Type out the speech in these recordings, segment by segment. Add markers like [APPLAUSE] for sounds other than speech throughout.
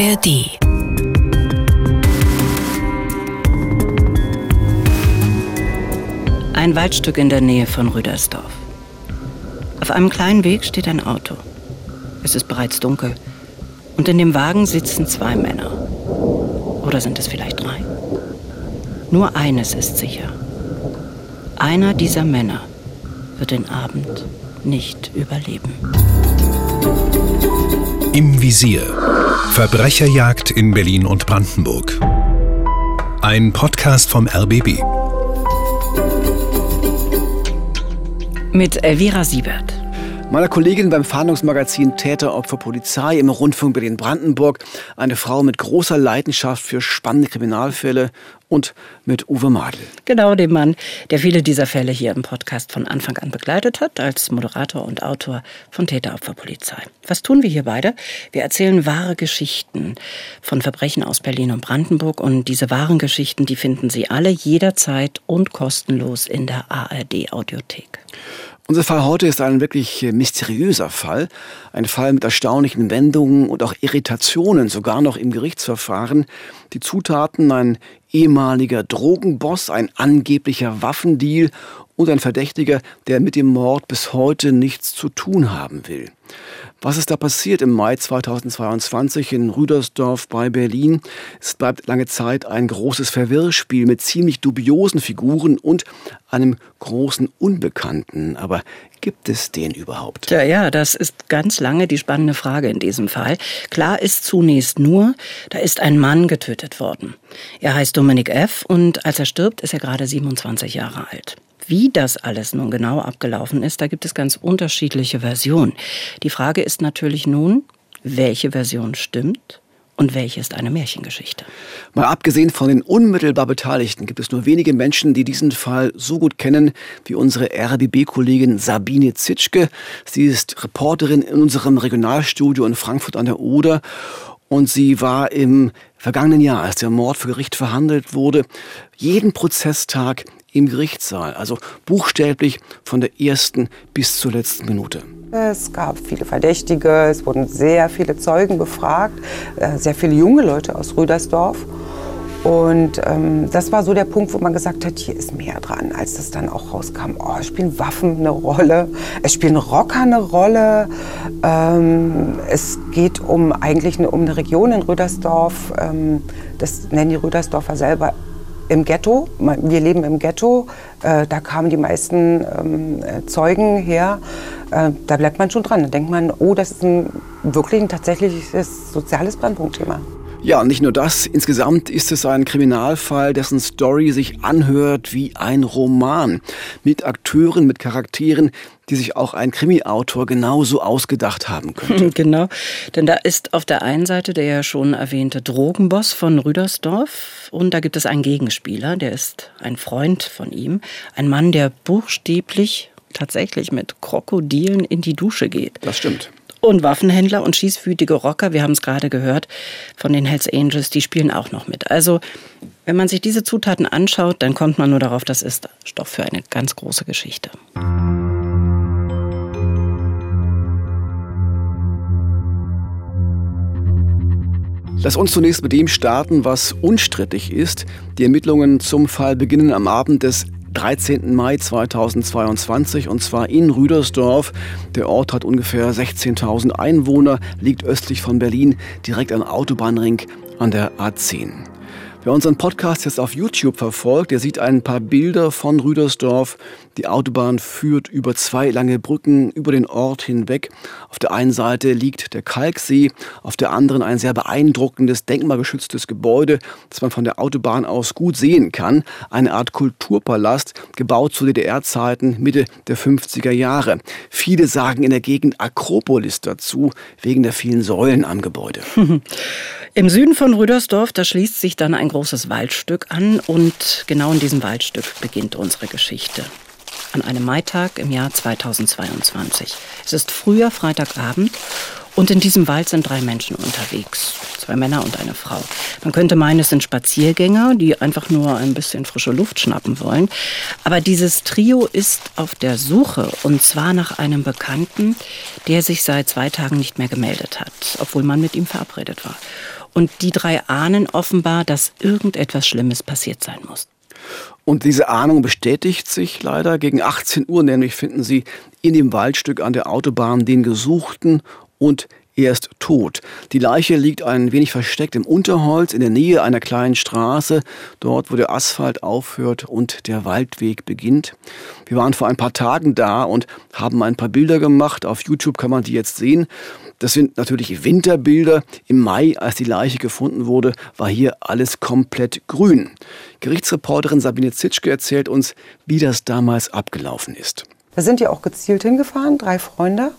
ARD. Ein Waldstück in der Nähe von Rüdersdorf. Auf einem kleinen Weg steht ein Auto. Es ist bereits dunkel. Und in dem Wagen sitzen zwei Männer. Oder sind es vielleicht drei? Nur eines ist sicher. Einer dieser Männer wird den Abend nicht überleben. Im Visier. Verbrecherjagd in Berlin und Brandenburg. Ein Podcast vom RBB. Mit Elvira Siebert. Meiner Kollegin beim Fahndungsmagazin Täter, Opfer, Polizei im Rundfunk Berlin-Brandenburg. Eine Frau mit großer Leidenschaft für spannende Kriminalfälle und mit Uwe Madel. Genau, dem Mann, der viele dieser Fälle hier im Podcast von Anfang an begleitet hat, als Moderator und Autor von Täter, Opfer, Polizei. Was tun wir hier beide? Wir erzählen wahre Geschichten von Verbrechen aus Berlin und Brandenburg und diese wahren Geschichten, die finden Sie alle jederzeit und kostenlos in der ARD Audiothek. Unser Fall heute ist ein wirklich äh, mysteriöser Fall. Ein Fall mit erstaunlichen Wendungen und auch Irritationen, sogar noch im Gerichtsverfahren. Die Zutaten ein ehemaliger Drogenboss, ein angeblicher Waffendeal und ein Verdächtiger, der mit dem Mord bis heute nichts zu tun haben will. Was ist da passiert im Mai 2022 in Rüdersdorf bei Berlin? Es bleibt lange Zeit ein großes Verwirrspiel mit ziemlich dubiosen Figuren und einem großen Unbekannten. Aber gibt es den überhaupt? Ja, ja, das ist ganz lange die spannende Frage in diesem Fall. Klar ist zunächst nur, da ist ein Mann getötet worden. Er heißt Dominik F. und als er stirbt, ist er gerade 27 Jahre alt. Wie das alles nun genau abgelaufen ist, da gibt es ganz unterschiedliche Versionen. Die Frage ist natürlich nun, welche Version stimmt und welche ist eine Märchengeschichte? Mal abgesehen von den unmittelbar Beteiligten gibt es nur wenige Menschen, die diesen Fall so gut kennen wie unsere RBB-Kollegin Sabine Zitschke. Sie ist Reporterin in unserem Regionalstudio in Frankfurt an der Oder und sie war im vergangenen Jahr, als der Mord für Gericht verhandelt wurde, jeden Prozesstag im Gerichtssaal, also buchstäblich von der ersten bis zur letzten Minute. Es gab viele Verdächtige, es wurden sehr viele Zeugen befragt, äh, sehr viele junge Leute aus Rüdersdorf. Und ähm, das war so der Punkt, wo man gesagt hat, hier ist mehr dran, als das dann auch rauskam. Oh, es spielen Waffen eine Rolle, es spielen Rocker eine Rolle. Ähm, es geht um eigentlich eine, um eine Region in Rüdersdorf. Ähm, das nennen die Rüdersdorfer selber im Ghetto. Wir leben im Ghetto. Äh, da kamen die meisten ähm, Zeugen her. Äh, da bleibt man schon dran. Da denkt man, oh, das ist ein wirklich ein tatsächliches soziales Brandpunktthema. Ja, nicht nur das. Insgesamt ist es ein Kriminalfall, dessen Story sich anhört wie ein Roman. Mit Akteuren, mit Charakteren, die sich auch ein Krimi-Autor genauso ausgedacht haben könnte. [LAUGHS] Genau, denn da ist auf der einen Seite der ja schon erwähnte Drogenboss von Rüdersdorf und da gibt es einen Gegenspieler, der ist ein Freund von ihm, ein Mann, der buchstäblich tatsächlich mit Krokodilen in die Dusche geht. Das stimmt. Und Waffenhändler und schießwütige Rocker, wir haben es gerade gehört, von den Hells Angels, die spielen auch noch mit. Also, wenn man sich diese Zutaten anschaut, dann kommt man nur darauf, das ist Stoff für eine ganz große Geschichte. Lass uns zunächst mit dem starten, was unstrittig ist. Die Ermittlungen zum Fall beginnen am Abend des 13. Mai 2022 und zwar in Rüdersdorf. Der Ort hat ungefähr 16.000 Einwohner, liegt östlich von Berlin, direkt am Autobahnring an der A10. Wer unseren Podcast jetzt auf YouTube verfolgt, der sieht ein paar Bilder von Rüdersdorf. Die Autobahn führt über zwei lange Brücken über den Ort hinweg. Auf der einen Seite liegt der Kalksee, auf der anderen ein sehr beeindruckendes, denkmalgeschütztes Gebäude, das man von der Autobahn aus gut sehen kann. Eine Art Kulturpalast, gebaut zu DDR-Zeiten, Mitte der 50er Jahre. Viele sagen in der Gegend Akropolis dazu, wegen der vielen Säulen am Gebäude. [LAUGHS] Im Süden von Rüdersdorf, da schließt sich dann ein großes Waldstück an und genau in diesem Waldstück beginnt unsere Geschichte. An einem Maitag im Jahr 2022. Es ist früher Freitagabend und in diesem Wald sind drei Menschen unterwegs. Zwei Männer und eine Frau. Man könnte meinen, es sind Spaziergänger, die einfach nur ein bisschen frische Luft schnappen wollen. Aber dieses Trio ist auf der Suche und zwar nach einem Bekannten, der sich seit zwei Tagen nicht mehr gemeldet hat, obwohl man mit ihm verabredet war. Und die drei ahnen offenbar, dass irgendetwas Schlimmes passiert sein muss. Und diese Ahnung bestätigt sich leider. Gegen 18 Uhr nämlich finden sie in dem Waldstück an der Autobahn den Gesuchten und er ist tot. Die Leiche liegt ein wenig versteckt im Unterholz in der Nähe einer kleinen Straße, dort wo der Asphalt aufhört und der Waldweg beginnt. Wir waren vor ein paar Tagen da und haben ein paar Bilder gemacht. Auf YouTube kann man die jetzt sehen. Das sind natürlich Winterbilder. Im Mai, als die Leiche gefunden wurde, war hier alles komplett grün. Gerichtsreporterin Sabine Zitschke erzählt uns, wie das damals abgelaufen ist. Da sind die auch gezielt hingefahren, drei Freunde,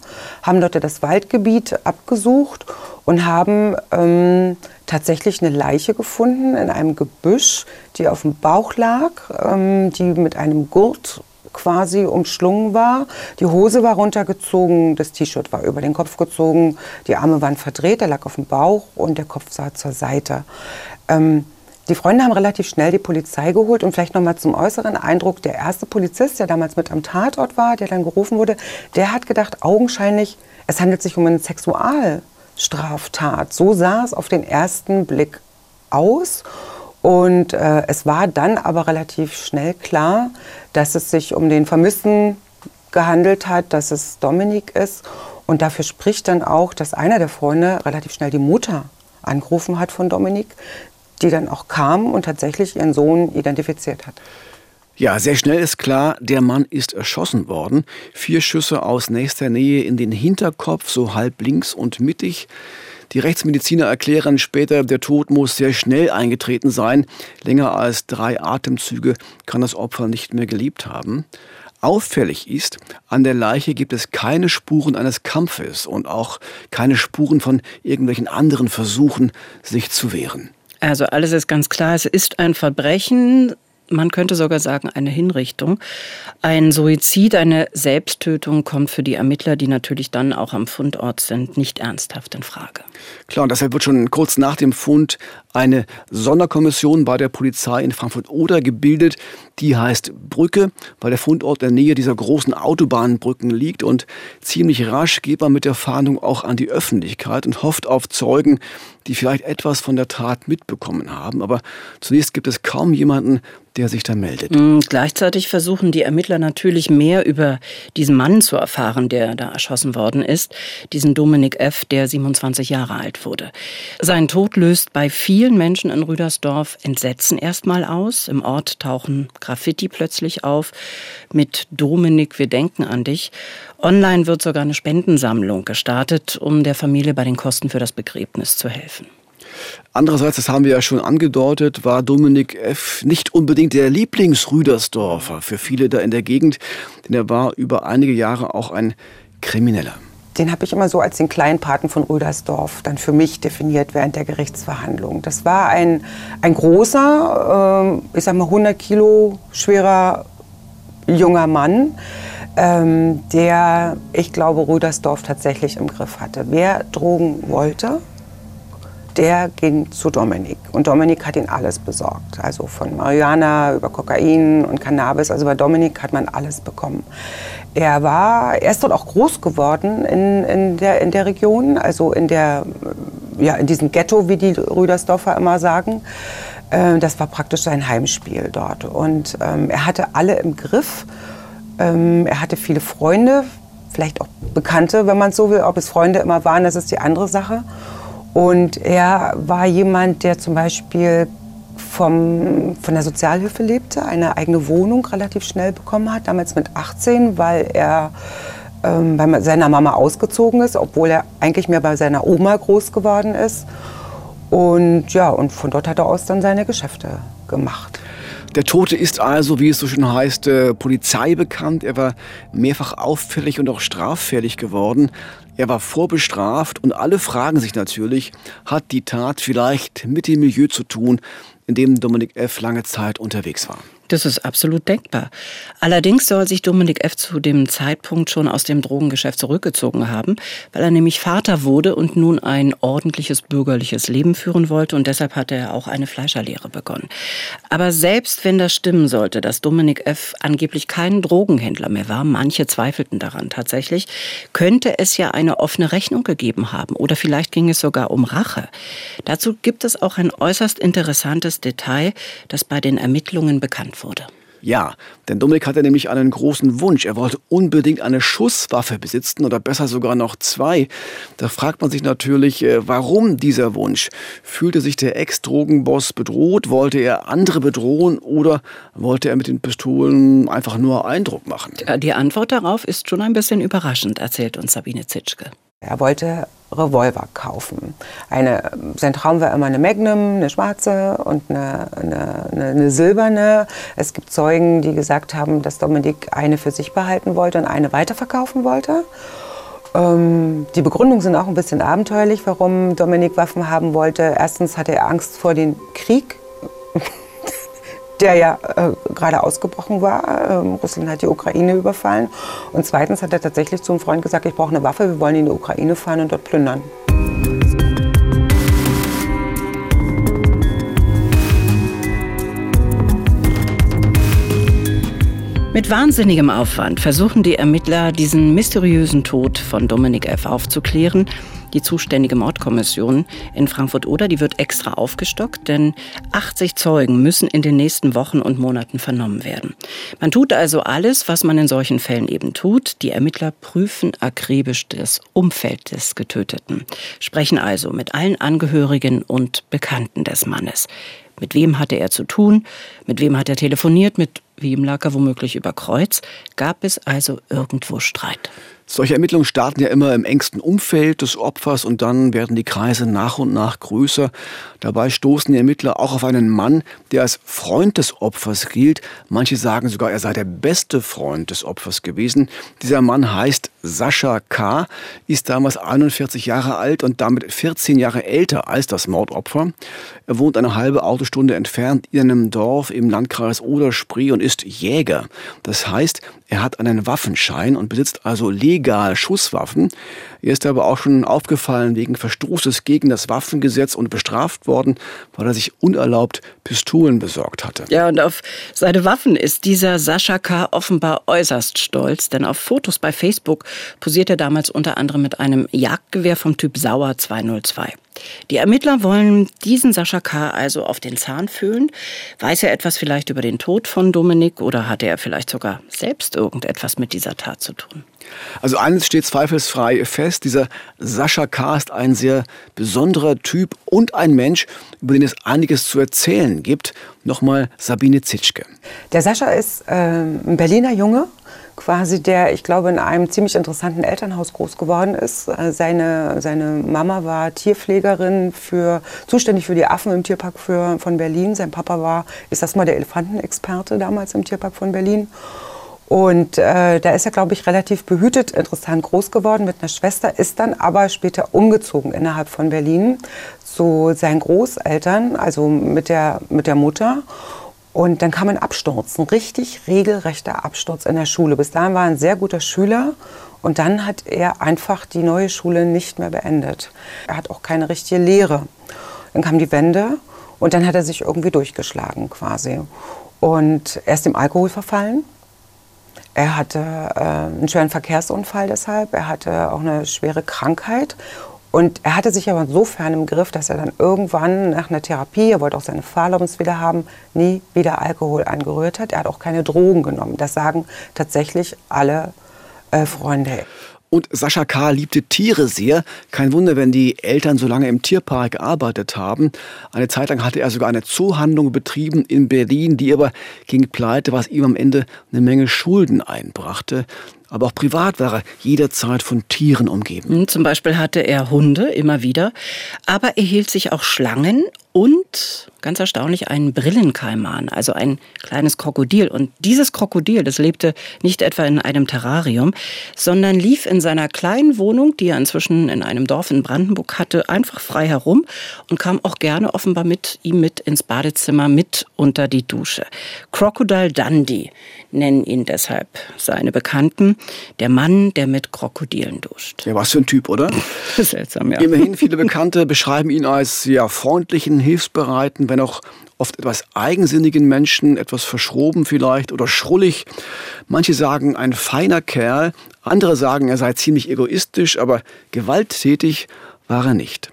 haben dort das Waldgebiet abgesucht und haben ähm, tatsächlich eine Leiche gefunden in einem Gebüsch, die auf dem Bauch lag, ähm, die mit einem Gurt quasi umschlungen war. Die Hose war runtergezogen, das T-Shirt war über den Kopf gezogen, die Arme waren verdreht, er lag auf dem Bauch und der Kopf sah zur Seite. Ähm, die Freunde haben relativ schnell die Polizei geholt und vielleicht noch mal zum äußeren Eindruck, der erste Polizist, der damals mit am Tatort war, der dann gerufen wurde, der hat gedacht, augenscheinlich, es handelt sich um eine Sexualstraftat. So sah es auf den ersten Blick aus. Und äh, es war dann aber relativ schnell klar, dass es sich um den Vermissten gehandelt hat, dass es Dominik ist. Und dafür spricht dann auch, dass einer der Freunde relativ schnell die Mutter angerufen hat von Dominik, die dann auch kam und tatsächlich ihren Sohn identifiziert hat. Ja, sehr schnell ist klar, der Mann ist erschossen worden. Vier Schüsse aus nächster Nähe in den Hinterkopf, so halb links und mittig. Die Rechtsmediziner erklären später, der Tod muss sehr schnell eingetreten sein. Länger als drei Atemzüge kann das Opfer nicht mehr gelebt haben. Auffällig ist, an der Leiche gibt es keine Spuren eines Kampfes und auch keine Spuren von irgendwelchen anderen Versuchen, sich zu wehren. Also alles ist ganz klar, es ist ein Verbrechen, man könnte sogar sagen, eine Hinrichtung. Ein Suizid, eine Selbsttötung kommt für die Ermittler, die natürlich dann auch am Fundort sind, nicht ernsthaft in Frage. Klar, und deshalb wird schon kurz nach dem Fund eine Sonderkommission bei der Polizei in Frankfurt-Oder gebildet. Die heißt Brücke, weil der Fundort in der Nähe dieser großen Autobahnbrücken liegt. Und ziemlich rasch geht man mit der Fahndung auch an die Öffentlichkeit und hofft auf Zeugen, die vielleicht etwas von der Tat mitbekommen haben. Aber zunächst gibt es kaum jemanden, der sich da meldet. Mhm, gleichzeitig versuchen die Ermittler natürlich mehr über diesen Mann zu erfahren, der da erschossen worden ist, diesen Dominik F., der 27 Jahre alt wurde. Sein Tod löst bei vielen Menschen in Rüdersdorf Entsetzen erstmal aus. Im Ort tauchen Graffiti plötzlich auf mit Dominik, wir denken an dich. Online wird sogar eine Spendensammlung gestartet, um der Familie bei den Kosten für das Begräbnis zu helfen. Andererseits, das haben wir ja schon angedeutet, war Dominik F. nicht unbedingt der Lieblingsrüdersdorfer für viele da in der Gegend, denn er war über einige Jahre auch ein Krimineller. Den habe ich immer so als den kleinen Paten von Rüdersdorf dann für mich definiert während der Gerichtsverhandlung. Das war ein, ein großer, äh, ich sag mal 100 Kilo schwerer junger Mann, ähm, der, ich glaube, Rüdersdorf tatsächlich im Griff hatte. Wer Drogen wollte, der ging zu Dominik. Und Dominik hat ihn alles besorgt. Also von Marihuana über Kokain und Cannabis. Also bei Dominik hat man alles bekommen. Er war, er ist dort auch groß geworden in, in, der, in der Region, also in der, ja, in diesem Ghetto, wie die Rüdersdorfer immer sagen. Ähm, das war praktisch sein Heimspiel dort. Und ähm, er hatte alle im Griff. Ähm, er hatte viele Freunde, vielleicht auch Bekannte, wenn man so will. Ob es Freunde immer waren, das ist die andere Sache. Und er war jemand, der zum Beispiel vom, von der Sozialhilfe lebte, eine eigene Wohnung relativ schnell bekommen hat, damals mit 18, weil er ähm, bei seiner Mama ausgezogen ist, obwohl er eigentlich mehr bei seiner Oma groß geworden ist. Und ja, und von dort hat er aus dann seine Geschäfte gemacht. Der Tote ist also, wie es so schön heißt, äh, Polizei bekannt. Er war mehrfach auffällig und auch straffällig geworden. Er war vorbestraft und alle fragen sich natürlich, hat die Tat vielleicht mit dem Milieu zu tun, in dem Dominik F. lange Zeit unterwegs war? Das ist absolut denkbar. Allerdings soll sich Dominik F. zu dem Zeitpunkt schon aus dem Drogengeschäft zurückgezogen haben, weil er nämlich Vater wurde und nun ein ordentliches bürgerliches Leben führen wollte und deshalb hatte er auch eine Fleischerlehre begonnen. Aber selbst wenn das stimmen sollte, dass Dominik F. angeblich kein Drogenhändler mehr war, manche zweifelten daran tatsächlich, könnte es ja eine offene Rechnung gegeben haben oder vielleicht ging es sogar um Rache. Dazu gibt es auch ein äußerst interessantes Detail, das bei den Ermittlungen bekannt wurde. Ja, denn Dominik hatte nämlich einen großen Wunsch. Er wollte unbedingt eine Schusswaffe besitzen oder besser sogar noch zwei. Da fragt man sich natürlich, äh, warum dieser Wunsch? Fühlte sich der Ex-Drogenboss bedroht? Wollte er andere bedrohen oder wollte er mit den Pistolen einfach nur Eindruck machen? Die Antwort darauf ist schon ein bisschen überraschend, erzählt uns Sabine Zitschke. Er wollte Revolver kaufen. Eine, sein Traum war immer eine Magnum, eine schwarze und eine, eine, eine, silberne. Es gibt Zeugen, die gesagt haben, dass Dominik eine für sich behalten wollte und eine weiterverkaufen wollte. Ähm, die Begründungen sind auch ein bisschen abenteuerlich, warum Dominik Waffen haben wollte. Erstens hatte er Angst vor dem Krieg der ja äh, gerade ausgebrochen war. Ähm, Russland hat die Ukraine überfallen. Und zweitens hat er tatsächlich zu einem Freund gesagt, ich brauche eine Waffe, wir wollen in die Ukraine fahren und dort plündern. Mit wahnsinnigem Aufwand versuchen die Ermittler, diesen mysteriösen Tod von Dominik F. aufzuklären die zuständige Mordkommission in Frankfurt-Oder, die wird extra aufgestockt, denn 80 Zeugen müssen in den nächsten Wochen und Monaten vernommen werden. Man tut also alles, was man in solchen Fällen eben tut. Die Ermittler prüfen akribisch das Umfeld des Getöteten, sprechen also mit allen Angehörigen und Bekannten des Mannes. Mit wem hatte er zu tun? Mit wem hat er telefoniert? Mit wem lag er womöglich über Kreuz? Gab es also irgendwo Streit? Solche Ermittlungen starten ja immer im engsten Umfeld des Opfers und dann werden die Kreise nach und nach größer. Dabei stoßen die Ermittler auch auf einen Mann, der als Freund des Opfers gilt. Manche sagen sogar, er sei der beste Freund des Opfers gewesen. Dieser Mann heißt Sascha K., ist damals 41 Jahre alt und damit 14 Jahre älter als das Mordopfer. Er wohnt eine halbe Autostunde entfernt in einem Dorf im Landkreis Oder-Spree und ist Jäger. Das heißt, er hat einen Waffenschein und besitzt also legal Schusswaffen. Er ist aber auch schon aufgefallen wegen Verstoßes gegen das Waffengesetz und bestraft worden, weil er sich unerlaubt Pistolen besorgt hatte. Ja, und auf seine Waffen ist dieser Sascha K. offenbar äußerst stolz, denn auf Fotos bei Facebook posiert er damals unter anderem mit einem Jagdgewehr vom Typ Sauer 202. Die Ermittler wollen diesen Sascha K. also auf den Zahn fühlen. Weiß er etwas vielleicht über den Tod von Dominik oder hatte er vielleicht sogar selbst irgendetwas mit dieser Tat zu tun? Also eines steht zweifelsfrei fest, dieser Sascha K. ist ein sehr besonderer Typ und ein Mensch, über den es einiges zu erzählen gibt. Nochmal Sabine Zitschke. Der Sascha ist äh, ein Berliner Junge, quasi der, ich glaube, in einem ziemlich interessanten Elternhaus groß geworden ist. Äh, seine, seine Mama war Tierpflegerin, für, zuständig für die Affen im Tierpark für, von Berlin. Sein Papa war, ist das mal der Elefantenexperte damals im Tierpark von Berlin. Und äh, da ist er, glaube ich, relativ behütet, interessant groß geworden mit einer Schwester, ist dann aber später umgezogen innerhalb von Berlin zu seinen Großeltern, also mit der, mit der Mutter. Und dann kam ein Absturz, ein richtig regelrechter Absturz in der Schule. Bis dahin war er ein sehr guter Schüler und dann hat er einfach die neue Schule nicht mehr beendet. Er hat auch keine richtige Lehre. Dann kam die Wende und dann hat er sich irgendwie durchgeschlagen quasi. Und er ist dem Alkohol verfallen. Er hatte äh, einen schweren Verkehrsunfall deshalb. Er hatte auch eine schwere Krankheit und er hatte sich aber insofern im Griff, dass er dann irgendwann nach einer Therapie, er wollte auch seine Fahrerlaubnis wieder haben, nie wieder Alkohol angerührt hat. Er hat auch keine Drogen genommen. Das sagen tatsächlich alle äh, Freunde. Und Sascha K. liebte Tiere sehr. Kein Wunder, wenn die Eltern so lange im Tierpark gearbeitet haben. Eine Zeit lang hatte er sogar eine Zoohandlung betrieben in Berlin, die aber ging pleite, was ihm am Ende eine Menge Schulden einbrachte. Aber auch privat war er jederzeit von Tieren umgeben. Hm, zum Beispiel hatte er Hunde immer wieder, aber er hielt sich auch Schlangen und ganz erstaunlich einen Brillenkaiman, also ein kleines Krokodil. Und dieses Krokodil, das lebte nicht etwa in einem Terrarium, sondern lief in seiner kleinen Wohnung, die er inzwischen in einem Dorf in Brandenburg hatte, einfach frei herum und kam auch gerne offenbar mit ihm mit ins Badezimmer, mit unter die Dusche. Crocodile Dundee nennen ihn deshalb seine Bekannten. Der Mann, der mit Krokodilen duscht. Ja, was für ein Typ, oder? [LAUGHS] Seltsam, ja. Immerhin, viele Bekannte beschreiben ihn als ja, freundlichen, hilfsbereiten, wenn auch oft etwas eigensinnigen Menschen, etwas verschroben vielleicht oder schrullig. Manche sagen, ein feiner Kerl, andere sagen, er sei ziemlich egoistisch, aber gewalttätig war er nicht.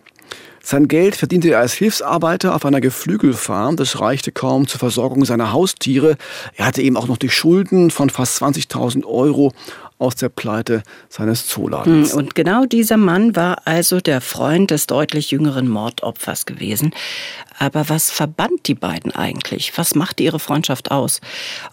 Sein Geld verdiente er als Hilfsarbeiter auf einer Geflügelfarm. Das reichte kaum zur Versorgung seiner Haustiere. Er hatte eben auch noch die Schulden von fast 20.000 Euro aus der Pleite seines Zooladens. Hm, und genau dieser Mann war also der Freund des deutlich jüngeren Mordopfers gewesen. Aber was verband die beiden eigentlich? Was machte ihre Freundschaft aus?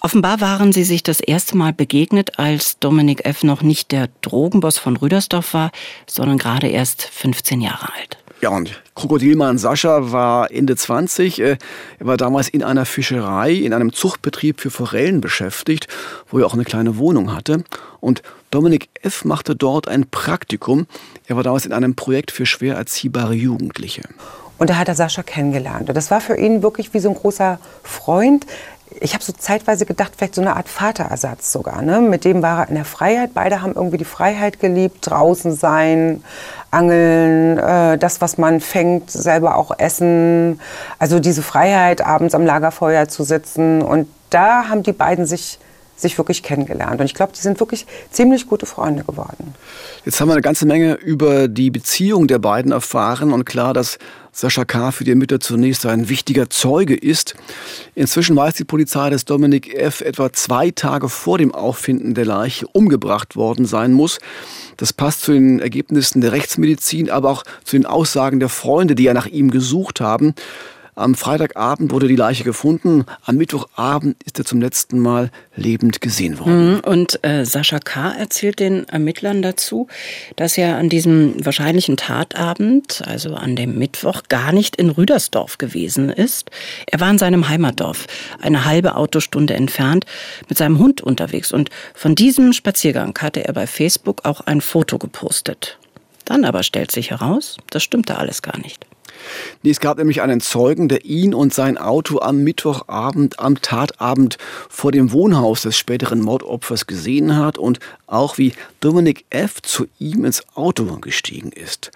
Offenbar waren sie sich das erste Mal begegnet, als Dominik F. noch nicht der Drogenboss von Rüdersdorf war, sondern gerade erst 15 Jahre alt. Ja, und Krokodilmann Sascha war Ende 20. Äh, er war damals in einer Fischerei, in einem Zuchtbetrieb für Forellen beschäftigt, wo er auch eine kleine Wohnung hatte. Und Dominik F. machte dort ein Praktikum. Er war damals in einem Projekt für schwer erziehbare Jugendliche. Und da hat er Sascha kennengelernt. Und das war für ihn wirklich wie so ein großer Freund ich habe so zeitweise gedacht, vielleicht so eine Art Vaterersatz sogar. Ne? Mit dem war er in der Freiheit. Beide haben irgendwie die Freiheit geliebt, draußen sein, angeln, äh, das, was man fängt, selber auch essen. Also diese Freiheit, abends am Lagerfeuer zu sitzen. Und da haben die beiden sich sich wirklich kennengelernt. Und ich glaube, die sind wirklich ziemlich gute Freunde geworden. Jetzt haben wir eine ganze Menge über die Beziehung der beiden erfahren und klar, dass Sascha K. für die Ermittler zunächst ein wichtiger Zeuge ist. Inzwischen weiß die Polizei, dass Dominik F. etwa zwei Tage vor dem Auffinden der Leiche umgebracht worden sein muss. Das passt zu den Ergebnissen der Rechtsmedizin, aber auch zu den Aussagen der Freunde, die ja nach ihm gesucht haben. Am Freitagabend wurde die Leiche gefunden. Am Mittwochabend ist er zum letzten Mal lebend gesehen worden. Mhm. Und äh, Sascha K. erzählt den Ermittlern dazu, dass er an diesem wahrscheinlichen Tatabend, also an dem Mittwoch, gar nicht in Rüdersdorf gewesen ist. Er war in seinem Heimatdorf, eine halbe Autostunde entfernt, mit seinem Hund unterwegs. Und von diesem Spaziergang hatte er bei Facebook auch ein Foto gepostet. Dann aber stellt sich heraus, das stimmte alles gar nicht. Es gab nämlich einen Zeugen, der ihn und sein Auto am Mittwochabend, am Tatabend vor dem Wohnhaus des späteren Mordopfers gesehen hat und auch wie Dominic F. zu ihm ins Auto gestiegen ist.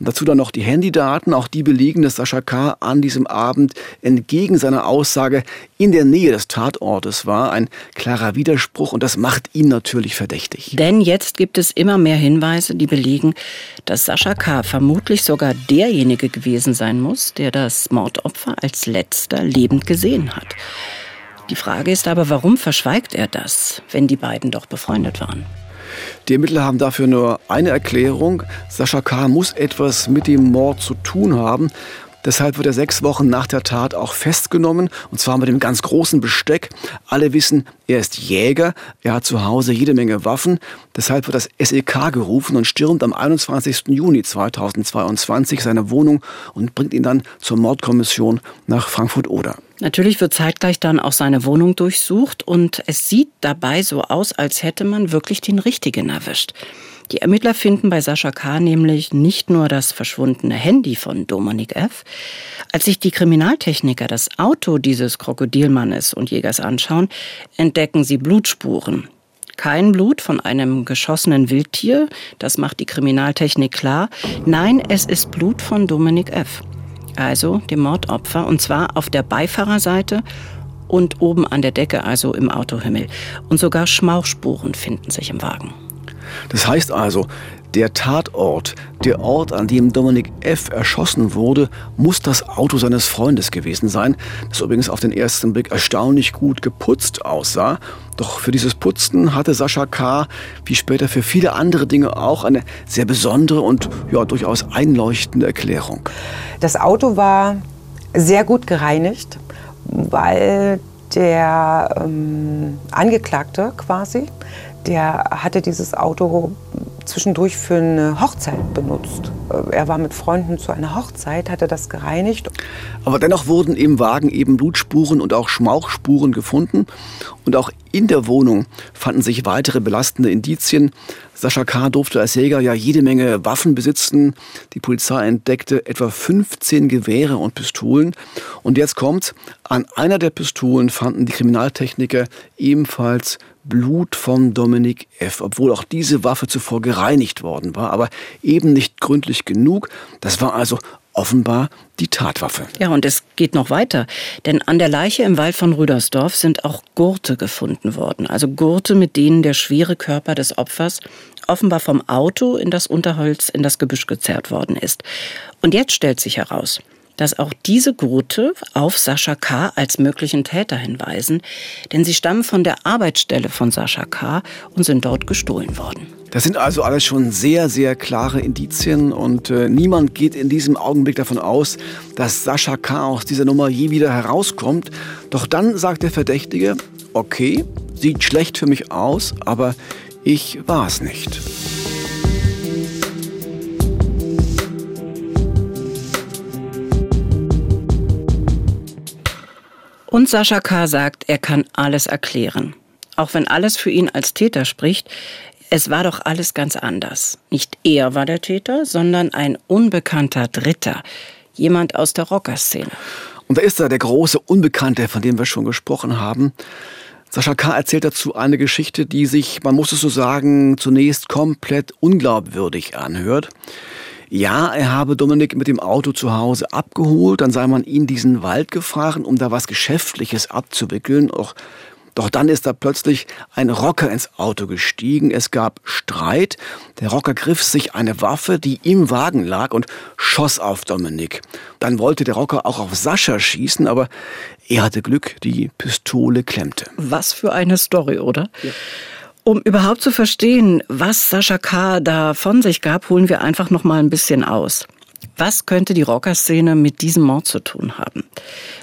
Dazu dann noch die Handydaten, auch die belegen, dass Sascha K. an diesem Abend entgegen seiner Aussage in der Nähe des Tatortes war. Ein klarer Widerspruch und das macht ihn natürlich verdächtig. Denn jetzt gibt es immer mehr Hinweise, die belegen, dass Sascha K. vermutlich sogar derjenige gewesen sein muss, der das Mordopfer als letzter lebend gesehen hat. Die Frage ist aber, warum verschweigt er das, wenn die beiden doch befreundet waren? Die Ermittler haben dafür nur eine Erklärung. Sascha K. muss etwas mit dem Mord zu tun haben. Deshalb wird er sechs Wochen nach der Tat auch festgenommen, und zwar mit dem ganz großen Besteck. Alle wissen, er ist Jäger, er hat zu Hause jede Menge Waffen. Deshalb wird das SEK gerufen und stürmt am 21. Juni 2022 seine Wohnung und bringt ihn dann zur Mordkommission nach Frankfurt-Oder. Natürlich wird zeitgleich dann auch seine Wohnung durchsucht und es sieht dabei so aus, als hätte man wirklich den Richtigen erwischt. Die Ermittler finden bei Sascha K. nämlich nicht nur das verschwundene Handy von Dominik F. Als sich die Kriminaltechniker das Auto dieses Krokodilmannes und Jägers anschauen, entdecken sie Blutspuren. Kein Blut von einem geschossenen Wildtier, das macht die Kriminaltechnik klar. Nein, es ist Blut von Dominik F., also dem Mordopfer, und zwar auf der Beifahrerseite und oben an der Decke, also im Autohimmel. Und sogar Schmauchspuren finden sich im Wagen. Das heißt also, der Tatort, der Ort, an dem Dominik F. erschossen wurde, muss das Auto seines Freundes gewesen sein, das übrigens auf den ersten Blick erstaunlich gut geputzt aussah. Doch für dieses Putzen hatte Sascha K., wie später für viele andere Dinge auch, eine sehr besondere und ja, durchaus einleuchtende Erklärung. Das Auto war sehr gut gereinigt, weil der ähm, Angeklagte quasi der hatte dieses Auto zwischendurch für eine Hochzeit benutzt. Äh, er war mit Freunden zu einer Hochzeit, hatte das gereinigt. Aber dennoch wurden im Wagen eben Blutspuren und auch Schmauchspuren gefunden. Und auch in der Wohnung fanden sich weitere belastende Indizien. Sascha K. durfte als Jäger ja jede Menge Waffen besitzen. Die Polizei entdeckte etwa 15 Gewehre und Pistolen. Und jetzt kommt, an einer der Pistolen fanden die Kriminaltechniker ebenfalls Blut von Dominik F., obwohl auch diese Waffe zuvor gereinigt worden war, aber eben nicht gründlich genug. Das war also offenbar die Tatwaffe. Ja, und es geht noch weiter, denn an der Leiche im Wald von Rüdersdorf sind auch Gurte gefunden worden, also Gurte, mit denen der schwere Körper des Opfers offenbar vom Auto in das Unterholz in das Gebüsch gezerrt worden ist. Und jetzt stellt sich heraus, dass auch diese Gurte auf Sascha K. als möglichen Täter hinweisen, denn sie stammen von der Arbeitsstelle von Sascha K. und sind dort gestohlen worden. Das sind also alles schon sehr, sehr klare Indizien und äh, niemand geht in diesem Augenblick davon aus, dass Sascha K. aus dieser Nummer je wieder herauskommt. Doch dann sagt der Verdächtige, okay, sieht schlecht für mich aus, aber ich war es nicht. Und Sascha K. sagt, er kann alles erklären. Auch wenn alles für ihn als Täter spricht, es war doch alles ganz anders. Nicht er war der Täter, sondern ein unbekannter Dritter. Jemand aus der Rockerszene. Und da ist da der große Unbekannte, von dem wir schon gesprochen haben. Sascha K. erzählt dazu eine Geschichte, die sich, man muss es so sagen, zunächst komplett unglaubwürdig anhört. Ja, er habe Dominik mit dem Auto zu Hause abgeholt, dann sei man in diesen Wald gefahren, um da was Geschäftliches abzuwickeln. Auch doch dann ist da plötzlich ein Rocker ins Auto gestiegen. Es gab Streit. Der Rocker griff sich eine Waffe, die im Wagen lag, und schoss auf Dominik. Dann wollte der Rocker auch auf Sascha schießen, aber er hatte Glück, die Pistole klemmte. Was für eine Story, oder? Ja. Um überhaupt zu verstehen, was Sascha K. da von sich gab, holen wir einfach noch mal ein bisschen aus. Was könnte die Rockerszene mit diesem Mord zu tun haben?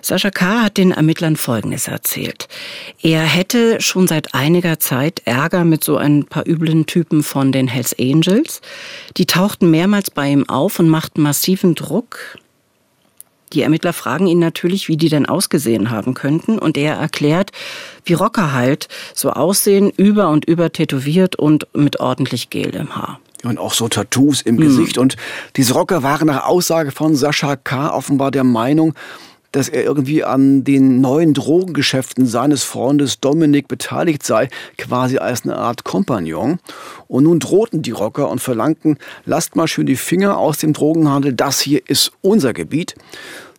Sascha K. hat den Ermittlern Folgendes erzählt. Er hätte schon seit einiger Zeit Ärger mit so ein paar üblen Typen von den Hells Angels. Die tauchten mehrmals bei ihm auf und machten massiven Druck. Die Ermittler fragen ihn natürlich, wie die denn ausgesehen haben könnten, und er erklärt, wie Rocker halt so aussehen, über und über tätowiert und mit ordentlich Gel im Haar und auch so Tattoos im mhm. Gesicht. Und diese Rocker waren nach Aussage von Sascha K. offenbar der Meinung, dass er irgendwie an den neuen Drogengeschäften seines Freundes Dominik beteiligt sei, quasi als eine Art Kompagnon. Und nun drohten die Rocker und verlangten, lasst mal schön die Finger aus dem Drogenhandel, das hier ist unser Gebiet.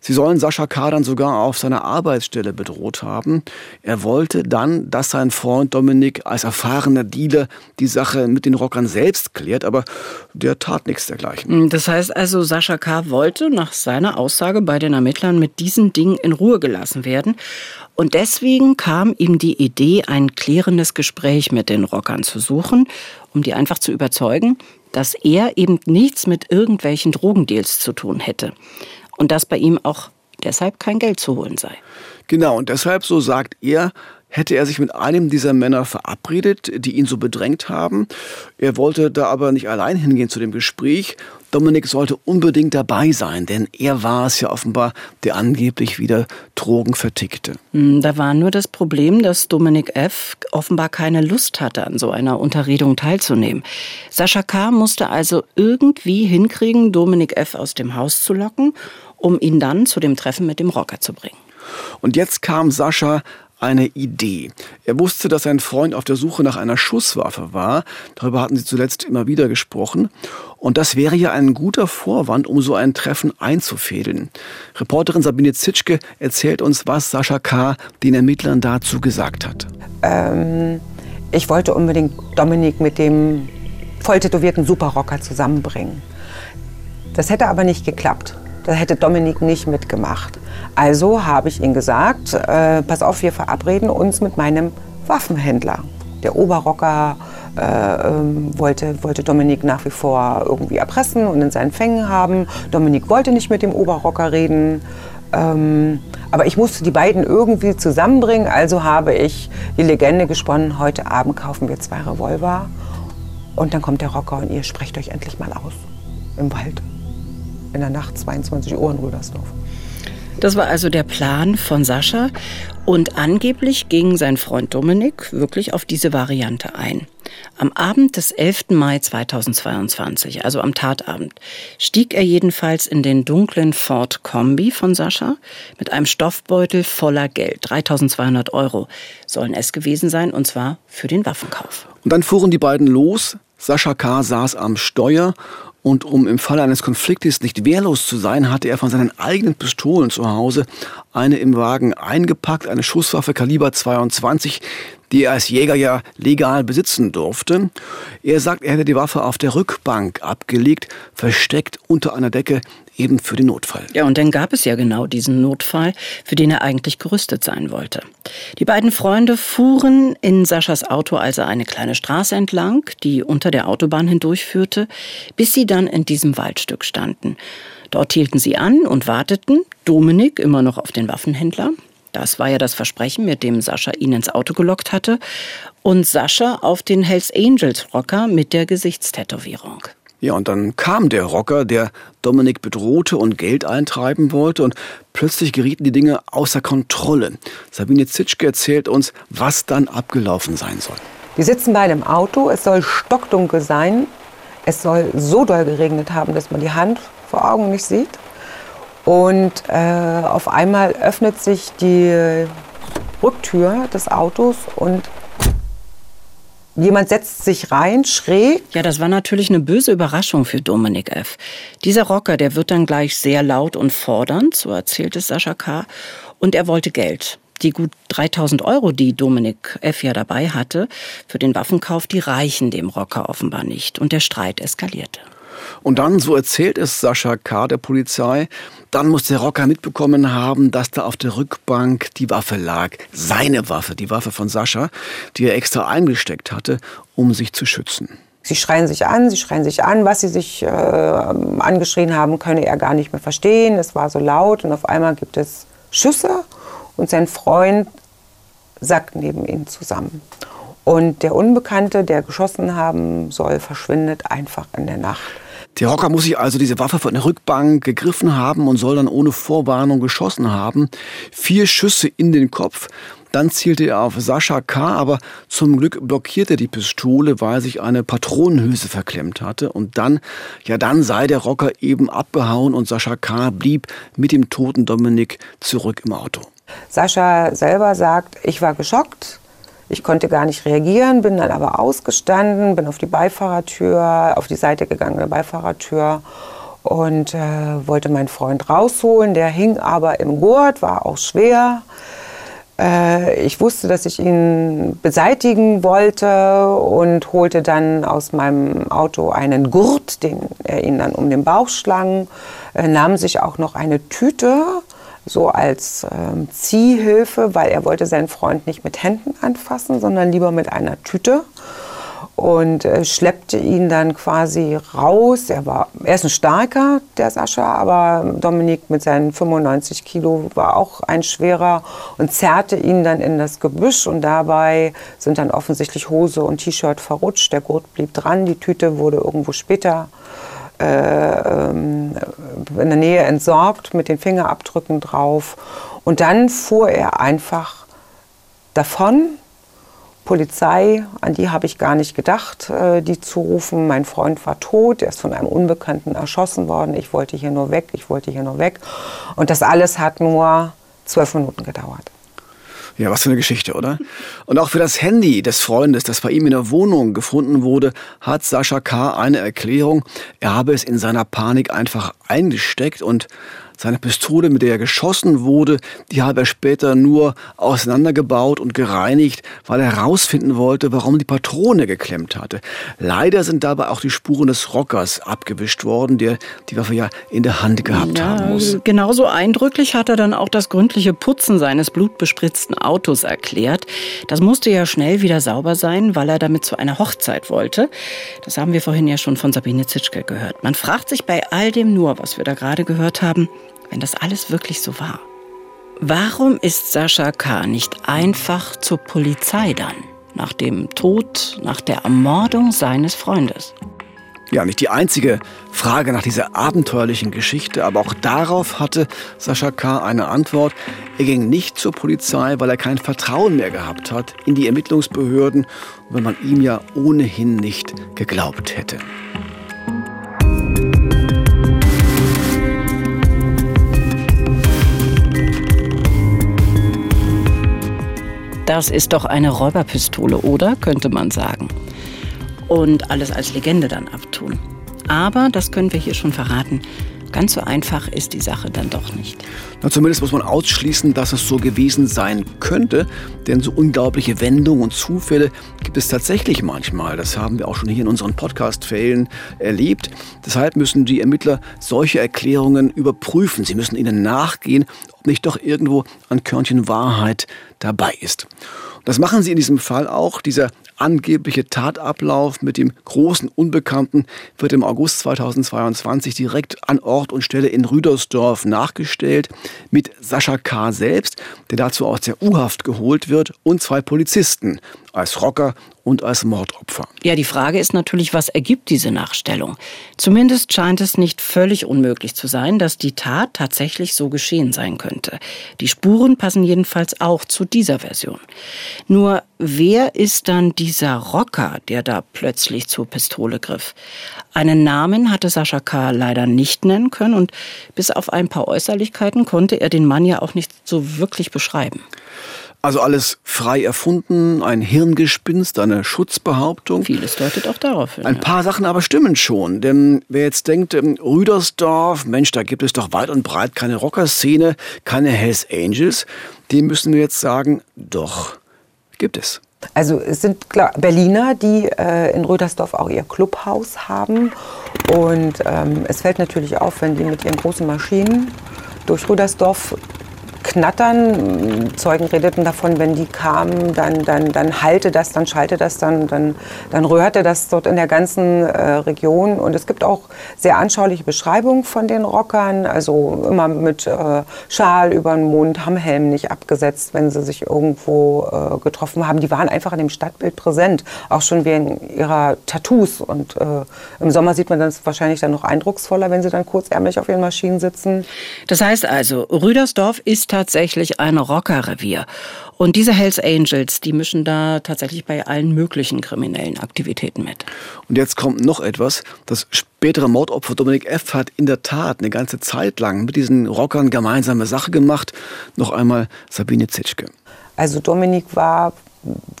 Sie sollen Sascha K. dann sogar auf seiner Arbeitsstelle bedroht haben. Er wollte dann, dass sein Freund Dominik als erfahrener Dealer die Sache mit den Rockern selbst klärt, aber der tat nichts dergleichen. Das heißt also, Sascha K. wollte nach seiner Aussage bei den Ermittlern mit diesen Dingen in Ruhe gelassen werden. Und deswegen kam ihm die Idee, ein klärendes Gespräch mit den Rockern zu suchen, um die einfach zu überzeugen, dass er eben nichts mit irgendwelchen Drogendeals zu tun hätte und dass bei ihm auch deshalb kein Geld zu holen sei. Genau, und deshalb, so sagt er, hätte er sich mit einem dieser Männer verabredet, die ihn so bedrängt haben. Er wollte da aber nicht allein hingehen zu dem Gespräch. Dominik sollte unbedingt dabei sein, denn er war es ja offenbar, der angeblich wieder Drogen vertickte. Hm, da war nur das Problem, dass Dominik F. offenbar keine Lust hatte, an so einer Unterredung teilzunehmen. Sascha K. musste also irgendwie hinkriegen, Dominik F. aus dem Haus zu locken um ihn dann zu dem Treffen mit dem Rocker zu bringen. Und jetzt kam Sascha eine Idee. Er wusste, dass sein Freund auf der Suche nach einer Schusswaffe war. Darüber hatten sie zuletzt immer wieder gesprochen. Und das wäre ja ein guter Vorwand, um so ein Treffen einzufädeln. Reporterin Sabine Zitschke erzählt uns, was Sascha K. den Ermittlern dazu gesagt hat. Ähm, ich wollte unbedingt Dominik mit dem volltätowierten Superrocker zusammenbringen. Das hätte aber nicht geklappt. Da hätte Dominik nicht mitgemacht. Also habe ich ihm gesagt, äh, pass auf, wir verabreden uns mit meinem Waffenhändler. Der Oberrocker äh, ähm, wollte, wollte Dominik nach wie vor irgendwie erpressen und in seinen Fängen haben. Dominik wollte nicht mit dem Oberrocker reden. Ähm, aber ich musste die beiden irgendwie zusammenbringen, also habe ich die Legende gesponnen, heute Abend kaufen wir zwei Revolver Und dann kommt der Rocker und ihr sprecht euch endlich mal aus. Im Wald. In der Nacht, 22 Uhr in Rüdersdorf. Das war also der Plan von Sascha. Und angeblich ging sein Freund Dominik wirklich auf diese Variante ein. Am Abend des 11. Mai 2022, also am Tatabend, stieg er jedenfalls in den dunklen Ford Kombi von Sascha mit einem Stoffbeutel voller Geld. 3200 Euro sollen es gewesen sein, und zwar für den Waffenkauf. Und dann fuhren die beiden los. Sascha K. saß am Steuer und um im Falle eines Konfliktes nicht wehrlos zu sein, hatte er von seinen eigenen Pistolen zu Hause eine im Wagen eingepackt, eine Schusswaffe Kaliber 22, die er als Jäger ja legal besitzen durfte. Er sagt, er hätte die Waffe auf der Rückbank abgelegt, versteckt unter einer Decke, eben für den Notfall. Ja, und dann gab es ja genau diesen Notfall, für den er eigentlich gerüstet sein wollte. Die beiden Freunde fuhren in Saschas Auto also eine kleine Straße entlang, die unter der Autobahn hindurchführte, bis sie dann in diesem Waldstück standen. Dort hielten sie an und warteten, Dominik immer noch auf den Waffenhändler, das war ja das Versprechen, mit dem Sascha ihn ins Auto gelockt hatte. Und Sascha auf den Hells Angels Rocker mit der Gesichtstätowierung. Ja, und dann kam der Rocker, der Dominik bedrohte und Geld eintreiben wollte und plötzlich gerieten die Dinge außer Kontrolle. Sabine Zitschke erzählt uns, was dann abgelaufen sein soll. Wir sitzen beide im Auto, es soll stockdunkel sein, es soll so doll geregnet haben, dass man die Hand vor Augen nicht sieht. Und äh, auf einmal öffnet sich die Rücktür des Autos und Jemand setzt sich rein, schräg. Ja, das war natürlich eine böse Überraschung für Dominik F. Dieser Rocker, der wird dann gleich sehr laut und fordernd, so erzählt es Sascha K. Und er wollte Geld. Die gut 3000 Euro, die Dominik F. ja dabei hatte, für den Waffenkauf, die reichen dem Rocker offenbar nicht. Und der Streit eskalierte. Und dann, so erzählt es Sascha K. der Polizei, dann muss der Rocker mitbekommen haben, dass da auf der Rückbank die Waffe lag. Seine Waffe, die Waffe von Sascha, die er extra eingesteckt hatte, um sich zu schützen. Sie schreien sich an, sie schreien sich an. Was sie sich äh, angeschrien haben, könne er gar nicht mehr verstehen. Es war so laut und auf einmal gibt es Schüsse und sein Freund sackt neben ihm zusammen. Und der Unbekannte, der geschossen haben soll, verschwindet einfach in der Nacht. Der Rocker muss sich also diese Waffe von der Rückbank gegriffen haben und soll dann ohne Vorwarnung geschossen haben. Vier Schüsse in den Kopf. Dann zielte er auf Sascha K., aber zum Glück blockierte die Pistole, weil sich eine Patronenhülse verklemmt hatte. Und dann, ja, dann sei der Rocker eben abgehauen und Sascha K. blieb mit dem toten Dominik zurück im Auto. Sascha selber sagt, ich war geschockt. Ich konnte gar nicht reagieren, bin dann aber ausgestanden, bin auf die Beifahrertür, auf die Seite gegangen der Beifahrertür und äh, wollte meinen Freund rausholen. Der hing aber im Gurt, war auch schwer. Äh, ich wusste, dass ich ihn beseitigen wollte und holte dann aus meinem Auto einen Gurt, den er ihn dann um den Bauch schlang, nahm sich auch noch eine Tüte so als ähm, Ziehhilfe, weil er wollte seinen Freund nicht mit Händen anfassen, sondern lieber mit einer Tüte und äh, schleppte ihn dann quasi raus. Er war, er ist ein starker, der Sascha, aber Dominik mit seinen 95 Kilo war auch ein schwerer und zerrte ihn dann in das Gebüsch und dabei sind dann offensichtlich Hose und T-Shirt verrutscht. Der Gurt blieb dran, die Tüte wurde irgendwo später äh, in der Nähe entsorgt mit den Fingerabdrücken drauf. Und dann fuhr er einfach davon. Polizei, an die habe ich gar nicht gedacht, äh, die zu rufen. Mein Freund war tot, er ist von einem Unbekannten erschossen worden. Ich wollte hier nur weg, ich wollte hier nur weg. Und das alles hat nur zwölf Minuten gedauert. Ja, was für eine Geschichte, oder? Und auch für das Handy des Freundes, das bei ihm in der Wohnung gefunden wurde, hat Sascha K. eine Erklärung. Er habe es in seiner Panik einfach eingesteckt und seine Pistole, mit der er geschossen wurde, die habe er später nur auseinandergebaut und gereinigt, weil er herausfinden wollte, warum die Patrone geklemmt hatte. Leider sind dabei auch die Spuren des Rockers abgewischt worden, der die Waffe ja in der Hand gehabt ja, haben muss. Genauso eindrücklich hat er dann auch das gründliche Putzen seines blutbespritzten Autos erklärt. Das musste ja schnell wieder sauber sein, weil er damit zu einer Hochzeit wollte. Das haben wir vorhin ja schon von Sabine Zitschke gehört. Man fragt sich bei all dem nur, was wir da gerade gehört haben, wenn das alles wirklich so war. Warum ist Sascha K. nicht einfach zur Polizei dann? nach dem Tod, nach der Ermordung seines Freundes. Ja, nicht die einzige Frage nach dieser abenteuerlichen Geschichte, aber auch darauf hatte Sascha K. eine Antwort. Er ging nicht zur Polizei, weil er kein Vertrauen mehr gehabt hat in die Ermittlungsbehörden, weil man ihm ja ohnehin nicht geglaubt hätte. Das ist doch eine Räuberpistole, oder? könnte man sagen und alles als Legende dann abtun. Aber, das können wir hier schon verraten, ganz so einfach ist die Sache dann doch nicht. Na, zumindest muss man ausschließen, dass es so gewesen sein könnte, denn so unglaubliche Wendungen und Zufälle gibt es tatsächlich manchmal. Das haben wir auch schon hier in unseren Podcast-Fällen erlebt. Deshalb müssen die Ermittler solche Erklärungen überprüfen. Sie müssen ihnen nachgehen, nicht doch irgendwo ein Körnchen Wahrheit dabei ist. Das machen sie in diesem Fall auch. Dieser angebliche Tatablauf mit dem großen Unbekannten wird im August 2022 direkt an Ort und Stelle in Rüdersdorf nachgestellt mit Sascha K. selbst, der dazu aus der U-Haft geholt wird und zwei Polizisten als Rocker und als Mordopfer. Ja, die Frage ist natürlich, was ergibt diese Nachstellung? Zumindest scheint es nicht völlig unmöglich zu sein, dass die Tat tatsächlich so geschehen sein könnte. Die Spuren passen jedenfalls auch zu dieser Version. Nur wer ist dann dieser Rocker, der da plötzlich zur Pistole griff? Einen Namen hatte Sascha K. leider nicht nennen können und bis auf ein paar Äußerlichkeiten konnte er den Mann ja auch nicht so wirklich beschreiben. Also alles frei erfunden, ein Hirngespinst, eine Schutzbehauptung. Vieles deutet auch darauf hin. Ein paar Sachen aber stimmen schon. Denn wer jetzt denkt, ähm, Rüdersdorf, Mensch, da gibt es doch weit und breit keine Rockerszene, keine Hells Angels, dem müssen wir jetzt sagen, doch, gibt es. Also es sind klar Berliner, die äh, in Rödersdorf auch ihr Clubhaus haben. Und ähm, es fällt natürlich auf, wenn die mit ihren großen Maschinen durch Rödersdorf Knattern. Zeugen redeten davon, wenn die kamen, dann, dann, dann halte das, dann schalte das, dann, dann, dann rührte das dort in der ganzen äh, Region. Und es gibt auch sehr anschauliche Beschreibungen von den Rockern, also immer mit äh, Schal über den Mund, haben Helm nicht abgesetzt, wenn sie sich irgendwo äh, getroffen haben. Die waren einfach in dem Stadtbild präsent, auch schon wegen ihrer Tattoos. Und äh, im Sommer sieht man das wahrscheinlich dann noch eindrucksvoller, wenn sie dann kurzärmlich auf ihren Maschinen sitzen. Das heißt also, Rüdersdorf ist tatsächlich ein Rockerrevier. Und diese Hells Angels, die mischen da tatsächlich bei allen möglichen kriminellen Aktivitäten mit. Und jetzt kommt noch etwas. Das spätere Mordopfer Dominik F. hat in der Tat eine ganze Zeit lang mit diesen Rockern gemeinsame Sache gemacht. Noch einmal Sabine Zitschke. Also Dominik war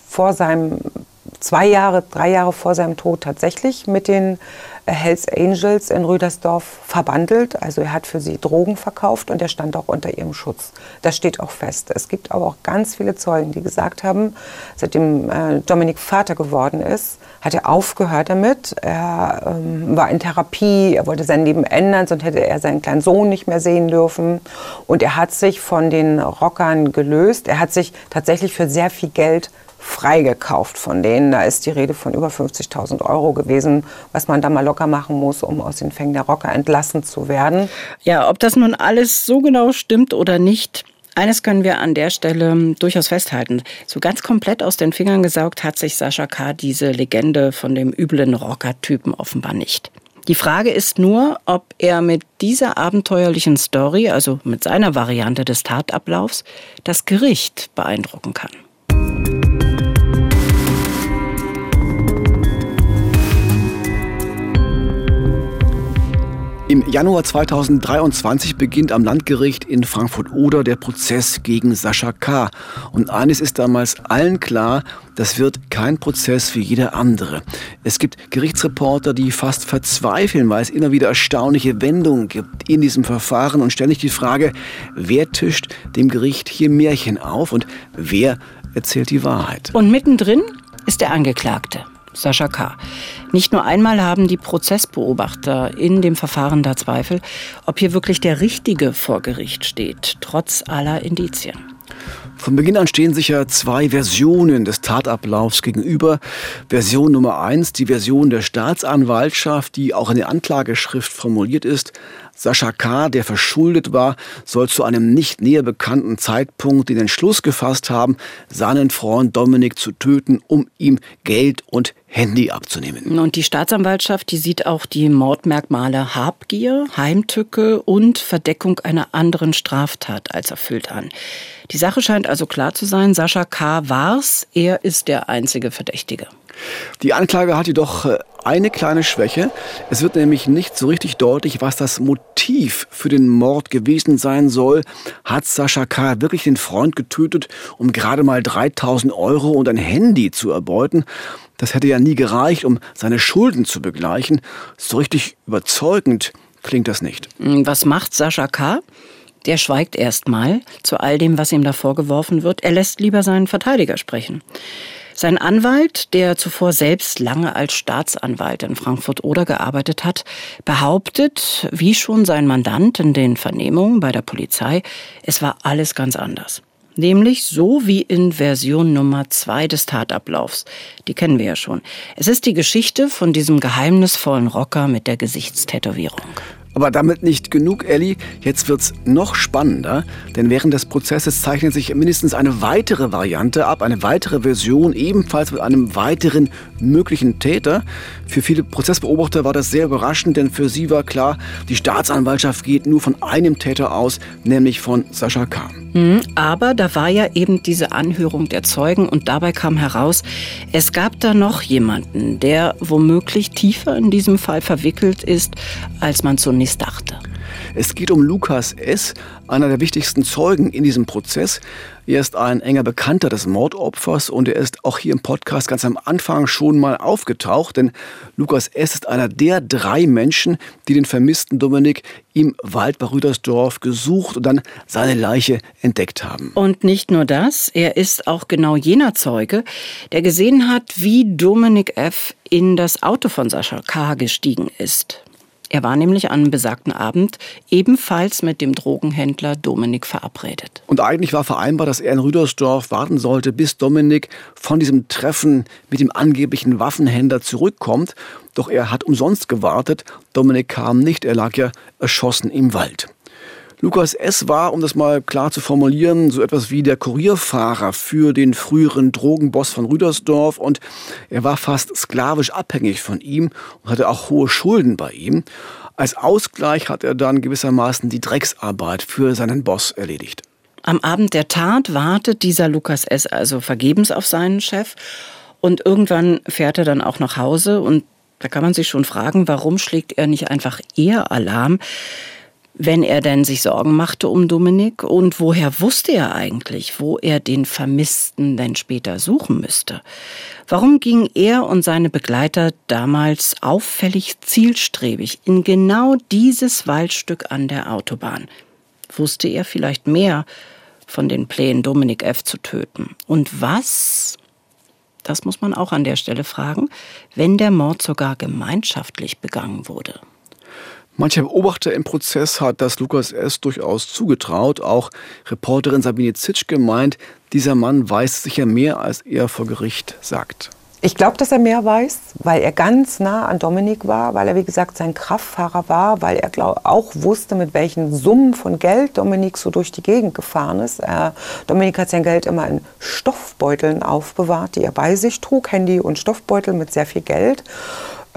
vor seinem zwei Jahre, drei Jahre vor seinem Tod tatsächlich mit den Hells Angels in Rüdersdorf verbandelt. Also er hat für sie Drogen verkauft und er stand auch unter ihrem Schutz. Das steht auch fest. Es gibt aber auch ganz viele Zeugen, die gesagt haben, seitdem äh, Dominik Vater geworden ist, hat er aufgehört damit. Er ähm, war in Therapie, er wollte sein Leben ändern, sonst hätte er seinen kleinen Sohn nicht mehr sehen dürfen. Und er hat sich von den Rockern gelöst. Er hat sich tatsächlich für sehr viel Geld freigekauft von denen. Da ist die Rede von über 50.000 Euro gewesen, was man da mal locker machen muss, um aus den Fängen der Rocker entlassen zu werden. Ja, ob das nun alles so genau stimmt oder nicht, eines können wir an der Stelle durchaus festhalten. So ganz komplett aus den Fingern gesaugt hat sich Sascha K. diese Legende von dem üblen Rocker-Typen offenbar nicht. Die Frage ist nur, ob er mit dieser abenteuerlichen Story, also mit seiner Variante des Tatablaufs, das Gericht beeindrucken kann. Im Januar 2023 beginnt am Landgericht in Frankfurt-Oder der Prozess gegen Sascha K. Und eines ist damals allen klar, das wird kein Prozess wie jeder andere. Es gibt Gerichtsreporter, die fast verzweifeln, weil es immer wieder erstaunliche Wendungen gibt in diesem Verfahren und ständig die Frage, wer tischt dem Gericht hier Märchen auf und wer erzählt die Wahrheit. Und mittendrin ist der Angeklagte. Sascha K. Nicht nur einmal haben die Prozessbeobachter in dem Verfahren da Zweifel, ob hier wirklich der Richtige vor Gericht steht, trotz aller Indizien. Von Beginn an stehen sich ja zwei Versionen des Tatablaufs gegenüber. Version Nummer eins, die Version der Staatsanwaltschaft, die auch in der Anklageschrift formuliert ist. Sascha K., der verschuldet war, soll zu einem nicht näher bekannten Zeitpunkt den Entschluss gefasst haben, seinen Freund Dominik zu töten, um ihm Geld und Handy abzunehmen. Und die Staatsanwaltschaft, die sieht auch die Mordmerkmale Habgier, Heimtücke und Verdeckung einer anderen Straftat als erfüllt an. Die Sache scheint also klar zu sein, Sascha K. war's, er ist der einzige Verdächtige. Die Anklage hat jedoch äh, eine kleine Schwäche. Es wird nämlich nicht so richtig deutlich, was das Motiv für den Mord gewesen sein soll. Hat Sascha K. wirklich den Freund getötet, um gerade mal 3000 Euro und ein Handy zu erbeuten? Das hätte ja nie gereicht, um seine Schulden zu begleichen. So richtig überzeugend klingt das nicht. Was macht Sascha K.? Der schweigt erstmal zu all dem, was ihm da vorgeworfen wird. Er lässt lieber seinen Verteidiger sprechen. Sein Anwalt, der zuvor selbst lange als Staatsanwalt in Frankfurt-Oder gearbeitet hat, behauptet, wie schon sein Mandant in den Vernehmungen bei der Polizei, es war alles ganz anders. Nämlich so wie in Version Nummer zwei des Tatablaufs. Die kennen wir ja schon. Es ist die Geschichte von diesem geheimnisvollen Rocker mit der Gesichtstätowierung. Aber damit nicht genug, Ellie. Jetzt wird's noch spannender, denn während des Prozesses zeichnet sich mindestens eine weitere Variante ab, eine weitere Version, ebenfalls mit einem weiteren möglichen Täter. Für viele Prozessbeobachter war das sehr überraschend, denn für sie war klar, die Staatsanwaltschaft geht nur von einem Täter aus, nämlich von Sascha K. Mhm, aber da war ja eben diese Anhörung der Zeugen und dabei kam heraus, es gab da noch jemanden, der womöglich tiefer in diesem Fall verwickelt ist, als man zunächst dachte. Es geht um Lukas S., einer der wichtigsten Zeugen in diesem Prozess. Er ist ein enger Bekannter des Mordopfers und er ist auch hier im Podcast ganz am Anfang schon mal aufgetaucht, denn Lukas S. ist einer der drei Menschen, die den vermissten Dominik im Wald bei Rüdersdorf gesucht und dann seine Leiche entdeckt haben. Und nicht nur das, er ist auch genau jener Zeuge, der gesehen hat, wie Dominik F. in das Auto von Sascha K. gestiegen ist. Er war nämlich an besagten Abend ebenfalls mit dem Drogenhändler Dominik verabredet. Und eigentlich war vereinbar, dass er in Rüdersdorf warten sollte, bis Dominik von diesem Treffen mit dem angeblichen Waffenhändler zurückkommt. Doch er hat umsonst gewartet. Dominik kam nicht, er lag ja erschossen im Wald. Lukas S. war, um das mal klar zu formulieren, so etwas wie der Kurierfahrer für den früheren Drogenboss von Rüdersdorf und er war fast sklavisch abhängig von ihm und hatte auch hohe Schulden bei ihm. Als Ausgleich hat er dann gewissermaßen die Drecksarbeit für seinen Boss erledigt. Am Abend der Tat wartet dieser Lukas S. also vergebens auf seinen Chef und irgendwann fährt er dann auch nach Hause und da kann man sich schon fragen, warum schlägt er nicht einfach eher Alarm? Wenn er denn sich Sorgen machte um Dominik und woher wusste er eigentlich, wo er den Vermissten denn später suchen müsste? Warum gingen er und seine Begleiter damals auffällig zielstrebig in genau dieses Waldstück an der Autobahn? Wusste er vielleicht mehr von den Plänen, Dominik F. zu töten? Und was, das muss man auch an der Stelle fragen, wenn der Mord sogar gemeinschaftlich begangen wurde? Mancher Beobachter im Prozess hat das Lukas S. durchaus zugetraut. Auch Reporterin Sabine Zitsch gemeint, dieser Mann weiß sicher mehr, als er vor Gericht sagt. Ich glaube, dass er mehr weiß, weil er ganz nah an Dominik war, weil er, wie gesagt, sein Kraftfahrer war, weil er glaub, auch wusste, mit welchen Summen von Geld Dominik so durch die Gegend gefahren ist. Er, Dominik hat sein Geld immer in Stoffbeuteln aufbewahrt, die er bei sich trug, Handy und Stoffbeutel mit sehr viel Geld.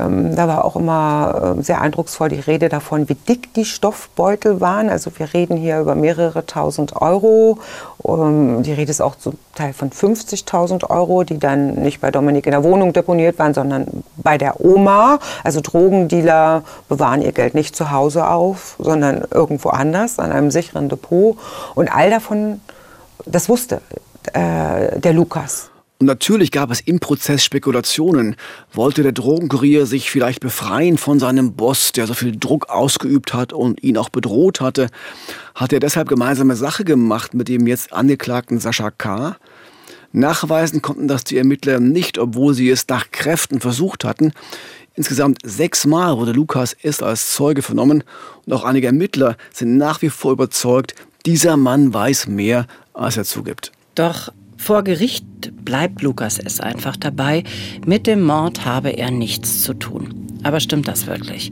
Ähm, da war auch immer äh, sehr eindrucksvoll die Rede davon, wie dick die Stoffbeutel waren. Also wir reden hier über mehrere tausend Euro. Ähm, die Rede ist auch zum Teil von 50.000 Euro, die dann nicht bei Dominik in der Wohnung deponiert waren, sondern bei der Oma. Also Drogendealer bewahren ihr Geld nicht zu Hause auf, sondern irgendwo anders, an einem sicheren Depot. Und all davon, das wusste äh, der Lukas. Und natürlich gab es im Prozess Spekulationen. Wollte der Drogenkurier sich vielleicht befreien von seinem Boss, der so viel Druck ausgeübt hat und ihn auch bedroht hatte? Hat er deshalb gemeinsame Sache gemacht mit dem jetzt angeklagten Sascha K.? Nachweisen konnten das die Ermittler nicht, obwohl sie es nach Kräften versucht hatten. Insgesamt sechsmal wurde Lukas S. als Zeuge vernommen und auch einige Ermittler sind nach wie vor überzeugt, dieser Mann weiß mehr, als er zugibt. Doch vor Gericht bleibt Lukas es einfach dabei, mit dem Mord habe er nichts zu tun. Aber stimmt das wirklich?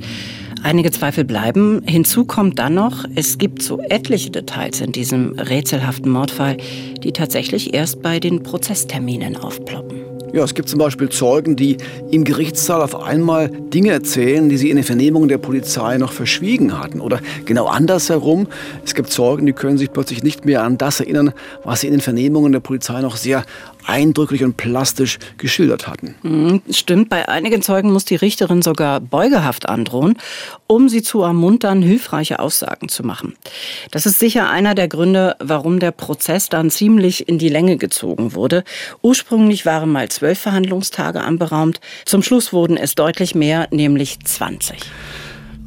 Einige Zweifel bleiben. Hinzu kommt dann noch, es gibt so etliche Details in diesem rätselhaften Mordfall, die tatsächlich erst bei den Prozessterminen aufploppen. Ja, es gibt zum Beispiel Zeugen, die im Gerichtssaal auf einmal Dinge erzählen, die sie in den Vernehmungen der Polizei noch verschwiegen hatten. Oder genau andersherum, es gibt Zeugen, die können sich plötzlich nicht mehr an das erinnern, was sie in den Vernehmungen der Polizei noch sehr eindrücklich und plastisch geschildert hatten. Mhm, stimmt, bei einigen Zeugen muss die Richterin sogar Beugehaft androhen, um sie zu ermuntern, hilfreiche Aussagen zu machen. Das ist sicher einer der Gründe, warum der Prozess dann ziemlich in die Länge gezogen wurde. Ursprünglich waren mal zwölf Verhandlungstage anberaumt, zum Schluss wurden es deutlich mehr, nämlich 20.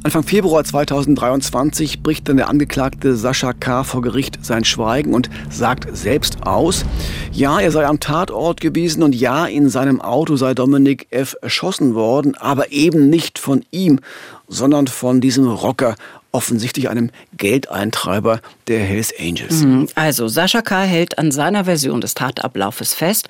Anfang Februar 2023 bricht dann der Angeklagte Sascha K. vor Gericht sein Schweigen und sagt selbst aus, ja, er sei am Tatort gewesen und ja, in seinem Auto sei Dominik F. erschossen worden, aber eben nicht von ihm, sondern von diesem Rocker offensichtlich einem Geldeintreiber der Hells Angels. Mhm. Also Sascha K. hält an seiner Version des Tatablaufes fest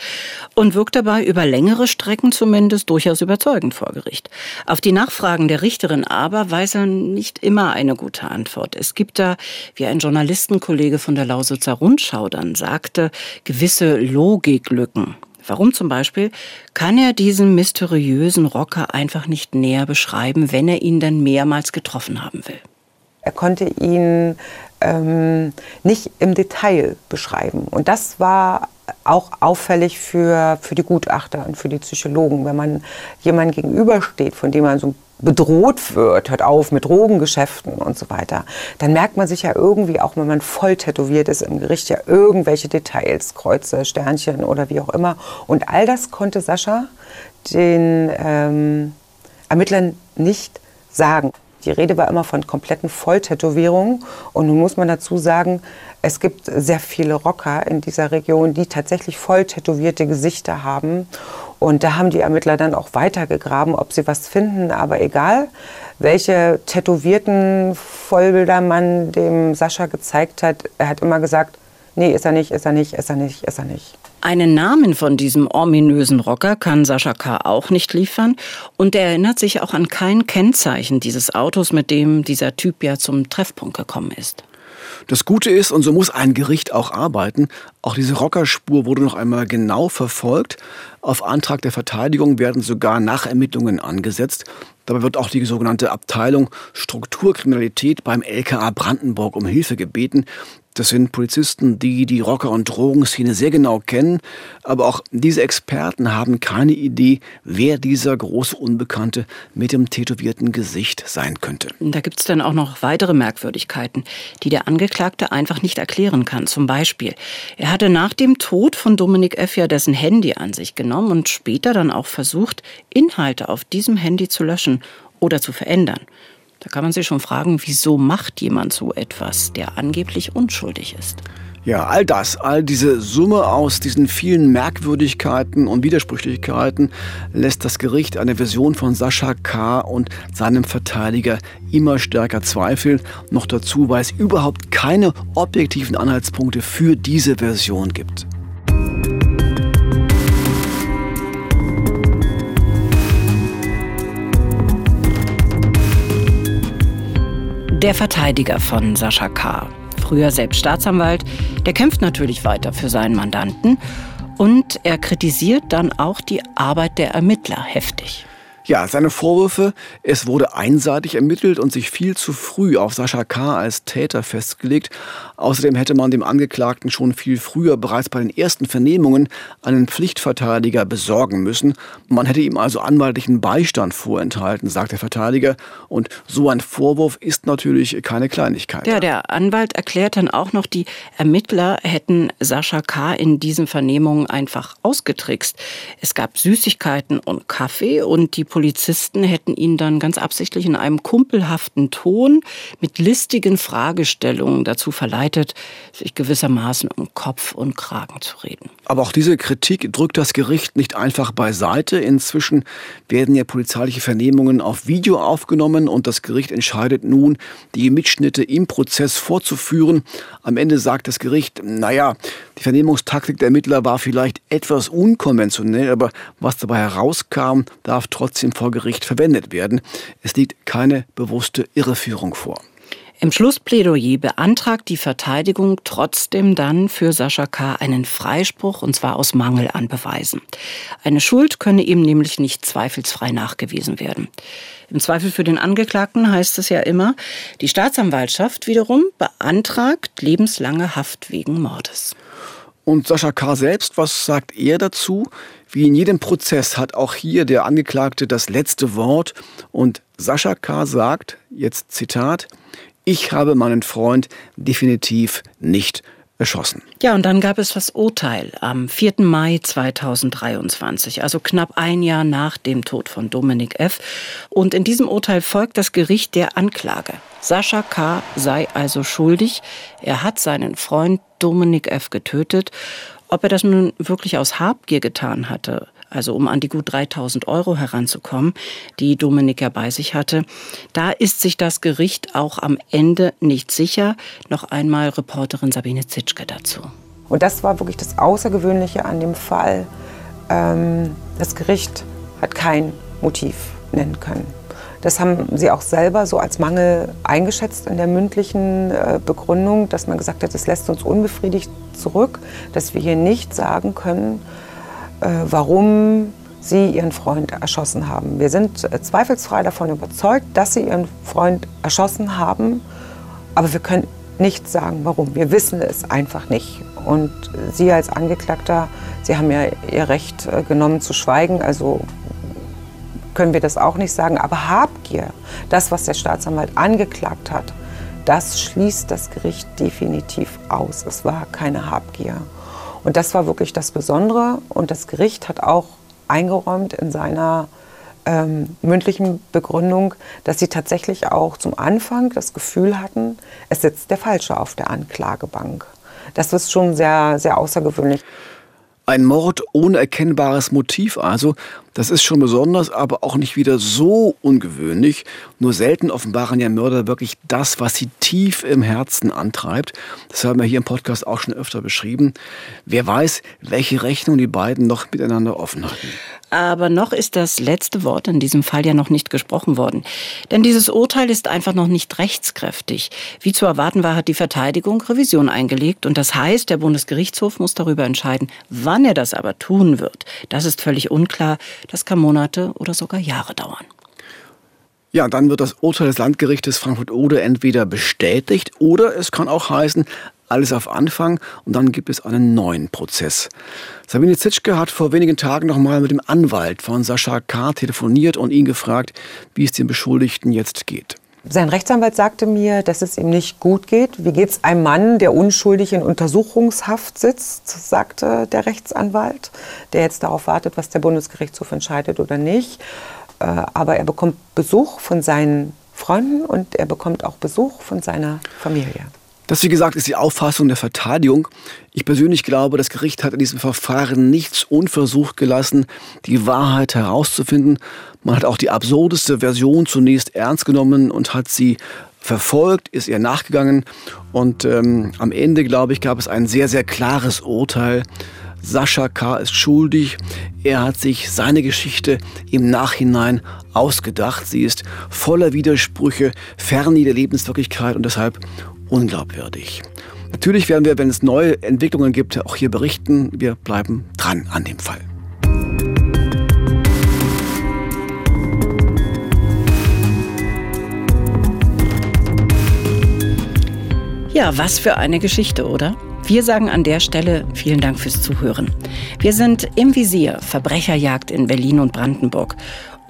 und wirkt dabei über längere Strecken zumindest durchaus überzeugend vor Gericht. Auf die Nachfragen der Richterin aber weiß er nicht immer eine gute Antwort. Es gibt da, wie ein Journalistenkollege von der Lausitzer Rundschau dann sagte, gewisse Logiklücken. Warum zum Beispiel kann er diesen mysteriösen Rocker einfach nicht näher beschreiben, wenn er ihn dann mehrmals getroffen haben will? Er konnte ihn ähm, nicht im Detail beschreiben. Und das war auch auffällig für, für die Gutachter und für die Psychologen. Wenn man jemandem gegenübersteht, von dem man so bedroht wird, hört auf mit Drogengeschäften und so weiter, dann merkt man sich ja irgendwie, auch wenn man voll tätowiert ist im Gericht, ja irgendwelche Details, Kreuze, Sternchen oder wie auch immer. Und all das konnte Sascha den ähm, Ermittlern nicht sagen. Die Rede war immer von kompletten Volltätowierungen. Und nun muss man dazu sagen, es gibt sehr viele Rocker in dieser Region, die tatsächlich voll tätowierte Gesichter haben. Und da haben die Ermittler dann auch weitergegraben, ob sie was finden. Aber egal, welche tätowierten Vollbilder man dem Sascha gezeigt hat, er hat immer gesagt, nee, ist er nicht, ist er nicht, ist er nicht, ist er nicht. Einen Namen von diesem ominösen Rocker kann Sascha K. auch nicht liefern und er erinnert sich auch an kein Kennzeichen dieses Autos, mit dem dieser Typ ja zum Treffpunkt gekommen ist. Das Gute ist, und so muss ein Gericht auch arbeiten, auch diese Rockerspur wurde noch einmal genau verfolgt. Auf Antrag der Verteidigung werden sogar Nachermittlungen angesetzt. Dabei wird auch die sogenannte Abteilung Strukturkriminalität beim LKA Brandenburg um Hilfe gebeten. Das sind Polizisten, die die Rocker- und Drogenszene sehr genau kennen. Aber auch diese Experten haben keine Idee, wer dieser große Unbekannte mit dem tätowierten Gesicht sein könnte. Da gibt es dann auch noch weitere Merkwürdigkeiten, die der Angeklagte einfach nicht erklären kann. Zum Beispiel, er hatte nach dem Tod von Dominik F. ja dessen Handy an sich genommen und später dann auch versucht, Inhalte auf diesem Handy zu löschen oder zu verändern. Da kann man sich schon fragen, wieso macht jemand so etwas, der angeblich unschuldig ist? Ja, all das, all diese Summe aus diesen vielen Merkwürdigkeiten und Widersprüchlichkeiten lässt das Gericht eine Version von Sascha K. und seinem Verteidiger immer stärker zweifeln. Noch dazu, weil es überhaupt keine objektiven Anhaltspunkte für diese Version gibt. Der Verteidiger von Sascha K., früher selbst Staatsanwalt, der kämpft natürlich weiter für seinen Mandanten und er kritisiert dann auch die Arbeit der Ermittler heftig. Ja, seine Vorwürfe, es wurde einseitig ermittelt und sich viel zu früh auf Sascha K. als Täter festgelegt. Außerdem hätte man dem Angeklagten schon viel früher, bereits bei den ersten Vernehmungen, einen Pflichtverteidiger besorgen müssen. Man hätte ihm also anwaltlichen Beistand vorenthalten, sagt der Verteidiger. Und so ein Vorwurf ist natürlich keine Kleinigkeit. Ja, der Anwalt erklärt dann auch noch, die Ermittler hätten Sascha K. in diesen Vernehmungen einfach ausgetrickst. Es gab Süßigkeiten und Kaffee und die Polizisten hätten ihn dann ganz absichtlich in einem kumpelhaften Ton mit listigen Fragestellungen dazu verleitet, sich gewissermaßen um Kopf und Kragen zu reden. Aber auch diese Kritik drückt das Gericht nicht einfach beiseite. Inzwischen werden ja polizeiliche Vernehmungen auf Video aufgenommen und das Gericht entscheidet nun, die Mitschnitte im Prozess vorzuführen. Am Ende sagt das Gericht, naja, die Vernehmungstaktik der Ermittler war vielleicht etwas unkonventionell, aber was dabei herauskam, darf trotzdem vor Gericht verwendet werden. Es liegt keine bewusste Irreführung vor. Im Schlussplädoyer beantragt die Verteidigung trotzdem dann für Sascha K. einen Freispruch und zwar aus Mangel an Beweisen. Eine Schuld könne ihm nämlich nicht zweifelsfrei nachgewiesen werden. Im Zweifel für den Angeklagten heißt es ja immer, die Staatsanwaltschaft wiederum beantragt lebenslange Haft wegen Mordes. Und Sascha K. selbst, was sagt er dazu? Wie in jedem Prozess hat auch hier der Angeklagte das letzte Wort. Und Sascha K. sagt, jetzt Zitat, ich habe meinen Freund definitiv nicht erschossen. Ja, und dann gab es das Urteil am 4. Mai 2023, also knapp ein Jahr nach dem Tod von Dominik F. Und in diesem Urteil folgt das Gericht der Anklage. Sascha K. sei also schuldig. Er hat seinen Freund Dominik F. getötet. Ob er das nun wirklich aus Habgier getan hatte, also um an die gut 3000 Euro heranzukommen, die Dominik ja bei sich hatte. Da ist sich das Gericht auch am Ende nicht sicher. Noch einmal Reporterin Sabine Zitschke dazu. Und das war wirklich das Außergewöhnliche an dem Fall. Ähm, das Gericht hat kein Motiv nennen können. Das haben sie auch selber so als Mangel eingeschätzt in der mündlichen äh, Begründung, dass man gesagt hat, es lässt uns unbefriedigt zurück, dass wir hier nicht sagen können, warum sie ihren Freund erschossen haben. Wir sind äh, zweifelsfrei davon überzeugt, dass sie ihren Freund erschossen haben, aber wir können nicht sagen, warum. Wir wissen es einfach nicht. Und Sie als Angeklagter, Sie haben ja Ihr Recht äh, genommen zu schweigen, also können wir das auch nicht sagen. Aber Habgier, das, was der Staatsanwalt angeklagt hat, das schließt das Gericht definitiv aus. Es war keine Habgier. Und das war wirklich das Besondere. Und das Gericht hat auch eingeräumt in seiner ähm, mündlichen Begründung, dass sie tatsächlich auch zum Anfang das Gefühl hatten, es sitzt der Falsche auf der Anklagebank. Das ist schon sehr, sehr außergewöhnlich. Ein Mord ohne erkennbares Motiv also, das ist schon besonders, aber auch nicht wieder so ungewöhnlich. Nur selten offenbaren ja Mörder wirklich das, was sie tief im Herzen antreibt. Das haben wir hier im Podcast auch schon öfter beschrieben. Wer weiß, welche Rechnung die beiden noch miteinander offen hatten. Aber noch ist das letzte Wort in diesem Fall ja noch nicht gesprochen worden. Denn dieses Urteil ist einfach noch nicht rechtskräftig. Wie zu erwarten war, hat die Verteidigung Revision eingelegt. Und das heißt, der Bundesgerichtshof muss darüber entscheiden, wann er das aber tun wird. Das ist völlig unklar. Das kann Monate oder sogar Jahre dauern. Ja, dann wird das Urteil des Landgerichtes Frankfurt-Oder entweder bestätigt oder es kann auch heißen, alles auf Anfang und dann gibt es einen neuen Prozess. Sabine Zitschke hat vor wenigen Tagen noch mal mit dem Anwalt von Sascha K. telefoniert und ihn gefragt, wie es dem Beschuldigten jetzt geht. Sein Rechtsanwalt sagte mir, dass es ihm nicht gut geht. Wie geht es einem Mann, der unschuldig in Untersuchungshaft sitzt, sagte der Rechtsanwalt, der jetzt darauf wartet, was der Bundesgerichtshof entscheidet oder nicht. Äh, aber er bekommt Besuch von seinen Freunden und er bekommt auch Besuch von seiner Familie. Das, wie gesagt, ist die Auffassung der Verteidigung. Ich persönlich glaube, das Gericht hat in diesem Verfahren nichts unversucht gelassen, die Wahrheit herauszufinden. Man hat auch die absurdeste Version zunächst ernst genommen und hat sie verfolgt, ist ihr nachgegangen. Und ähm, am Ende, glaube ich, gab es ein sehr, sehr klares Urteil. Sascha K. ist schuldig. Er hat sich seine Geschichte im Nachhinein ausgedacht. Sie ist voller Widersprüche, fern der Lebenswirklichkeit und deshalb unglaubwürdig. Natürlich werden wir, wenn es neue Entwicklungen gibt, auch hier berichten. Wir bleiben dran an dem Fall. Ja, was für eine Geschichte, oder? Wir sagen an der Stelle vielen Dank fürs Zuhören. Wir sind im Visier Verbrecherjagd in Berlin und Brandenburg.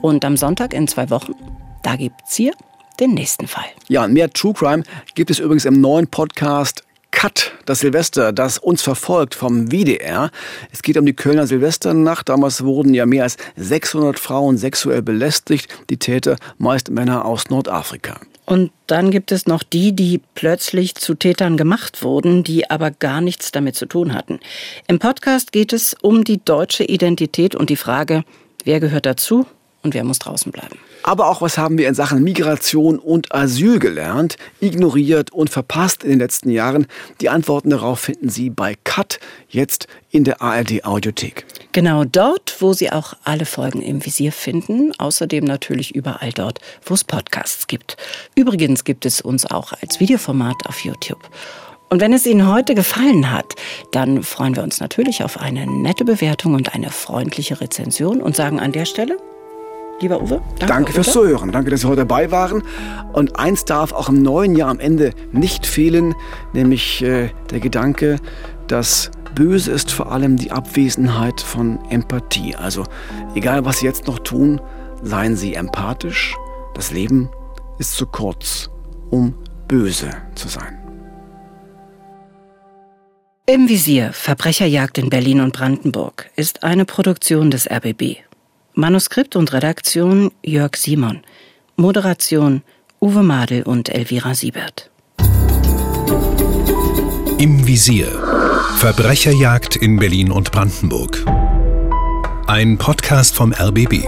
Und am Sonntag in zwei Wochen, da gibt's hier den nächsten Fall. Ja, mehr True Crime gibt es übrigens im neuen Podcast Cut, das Silvester, das uns verfolgt vom WDR. Es geht um die Kölner Silvesternacht. Damals wurden ja mehr als 600 Frauen sexuell belästigt. Die Täter meist Männer aus Nordafrika. Und dann gibt es noch die, die plötzlich zu Tätern gemacht wurden, die aber gar nichts damit zu tun hatten. Im Podcast geht es um die deutsche Identität und die Frage, wer gehört dazu und wer muss draußen bleiben. Aber auch was haben wir in Sachen Migration und Asyl gelernt, ignoriert und verpasst in den letzten Jahren? Die Antworten darauf finden Sie bei Cut, jetzt in der ARD Audiothek. Genau dort, wo Sie auch alle Folgen im Visier finden. Außerdem natürlich überall dort, wo es Podcasts gibt. Übrigens gibt es uns auch als Videoformat auf YouTube. Und wenn es Ihnen heute gefallen hat, dann freuen wir uns natürlich auf eine nette Bewertung und eine freundliche Rezension und sagen an der Stelle Lieber Uwe, danke, danke fürs Zuhören. Danke, dass Sie heute dabei waren. Und eins darf auch im neuen Jahr am Ende nicht fehlen, nämlich äh, der Gedanke, dass böse ist vor allem die Abwesenheit von Empathie. Also egal, was Sie jetzt noch tun, seien Sie empathisch. Das Leben ist zu kurz, um böse zu sein. Im Visier Verbrecherjagd in Berlin und Brandenburg ist eine Produktion des RBB. Manuskript und Redaktion Jörg Simon. Moderation Uwe Madel und Elvira Siebert. Im Visier. Verbrecherjagd in Berlin und Brandenburg. Ein Podcast vom RBB.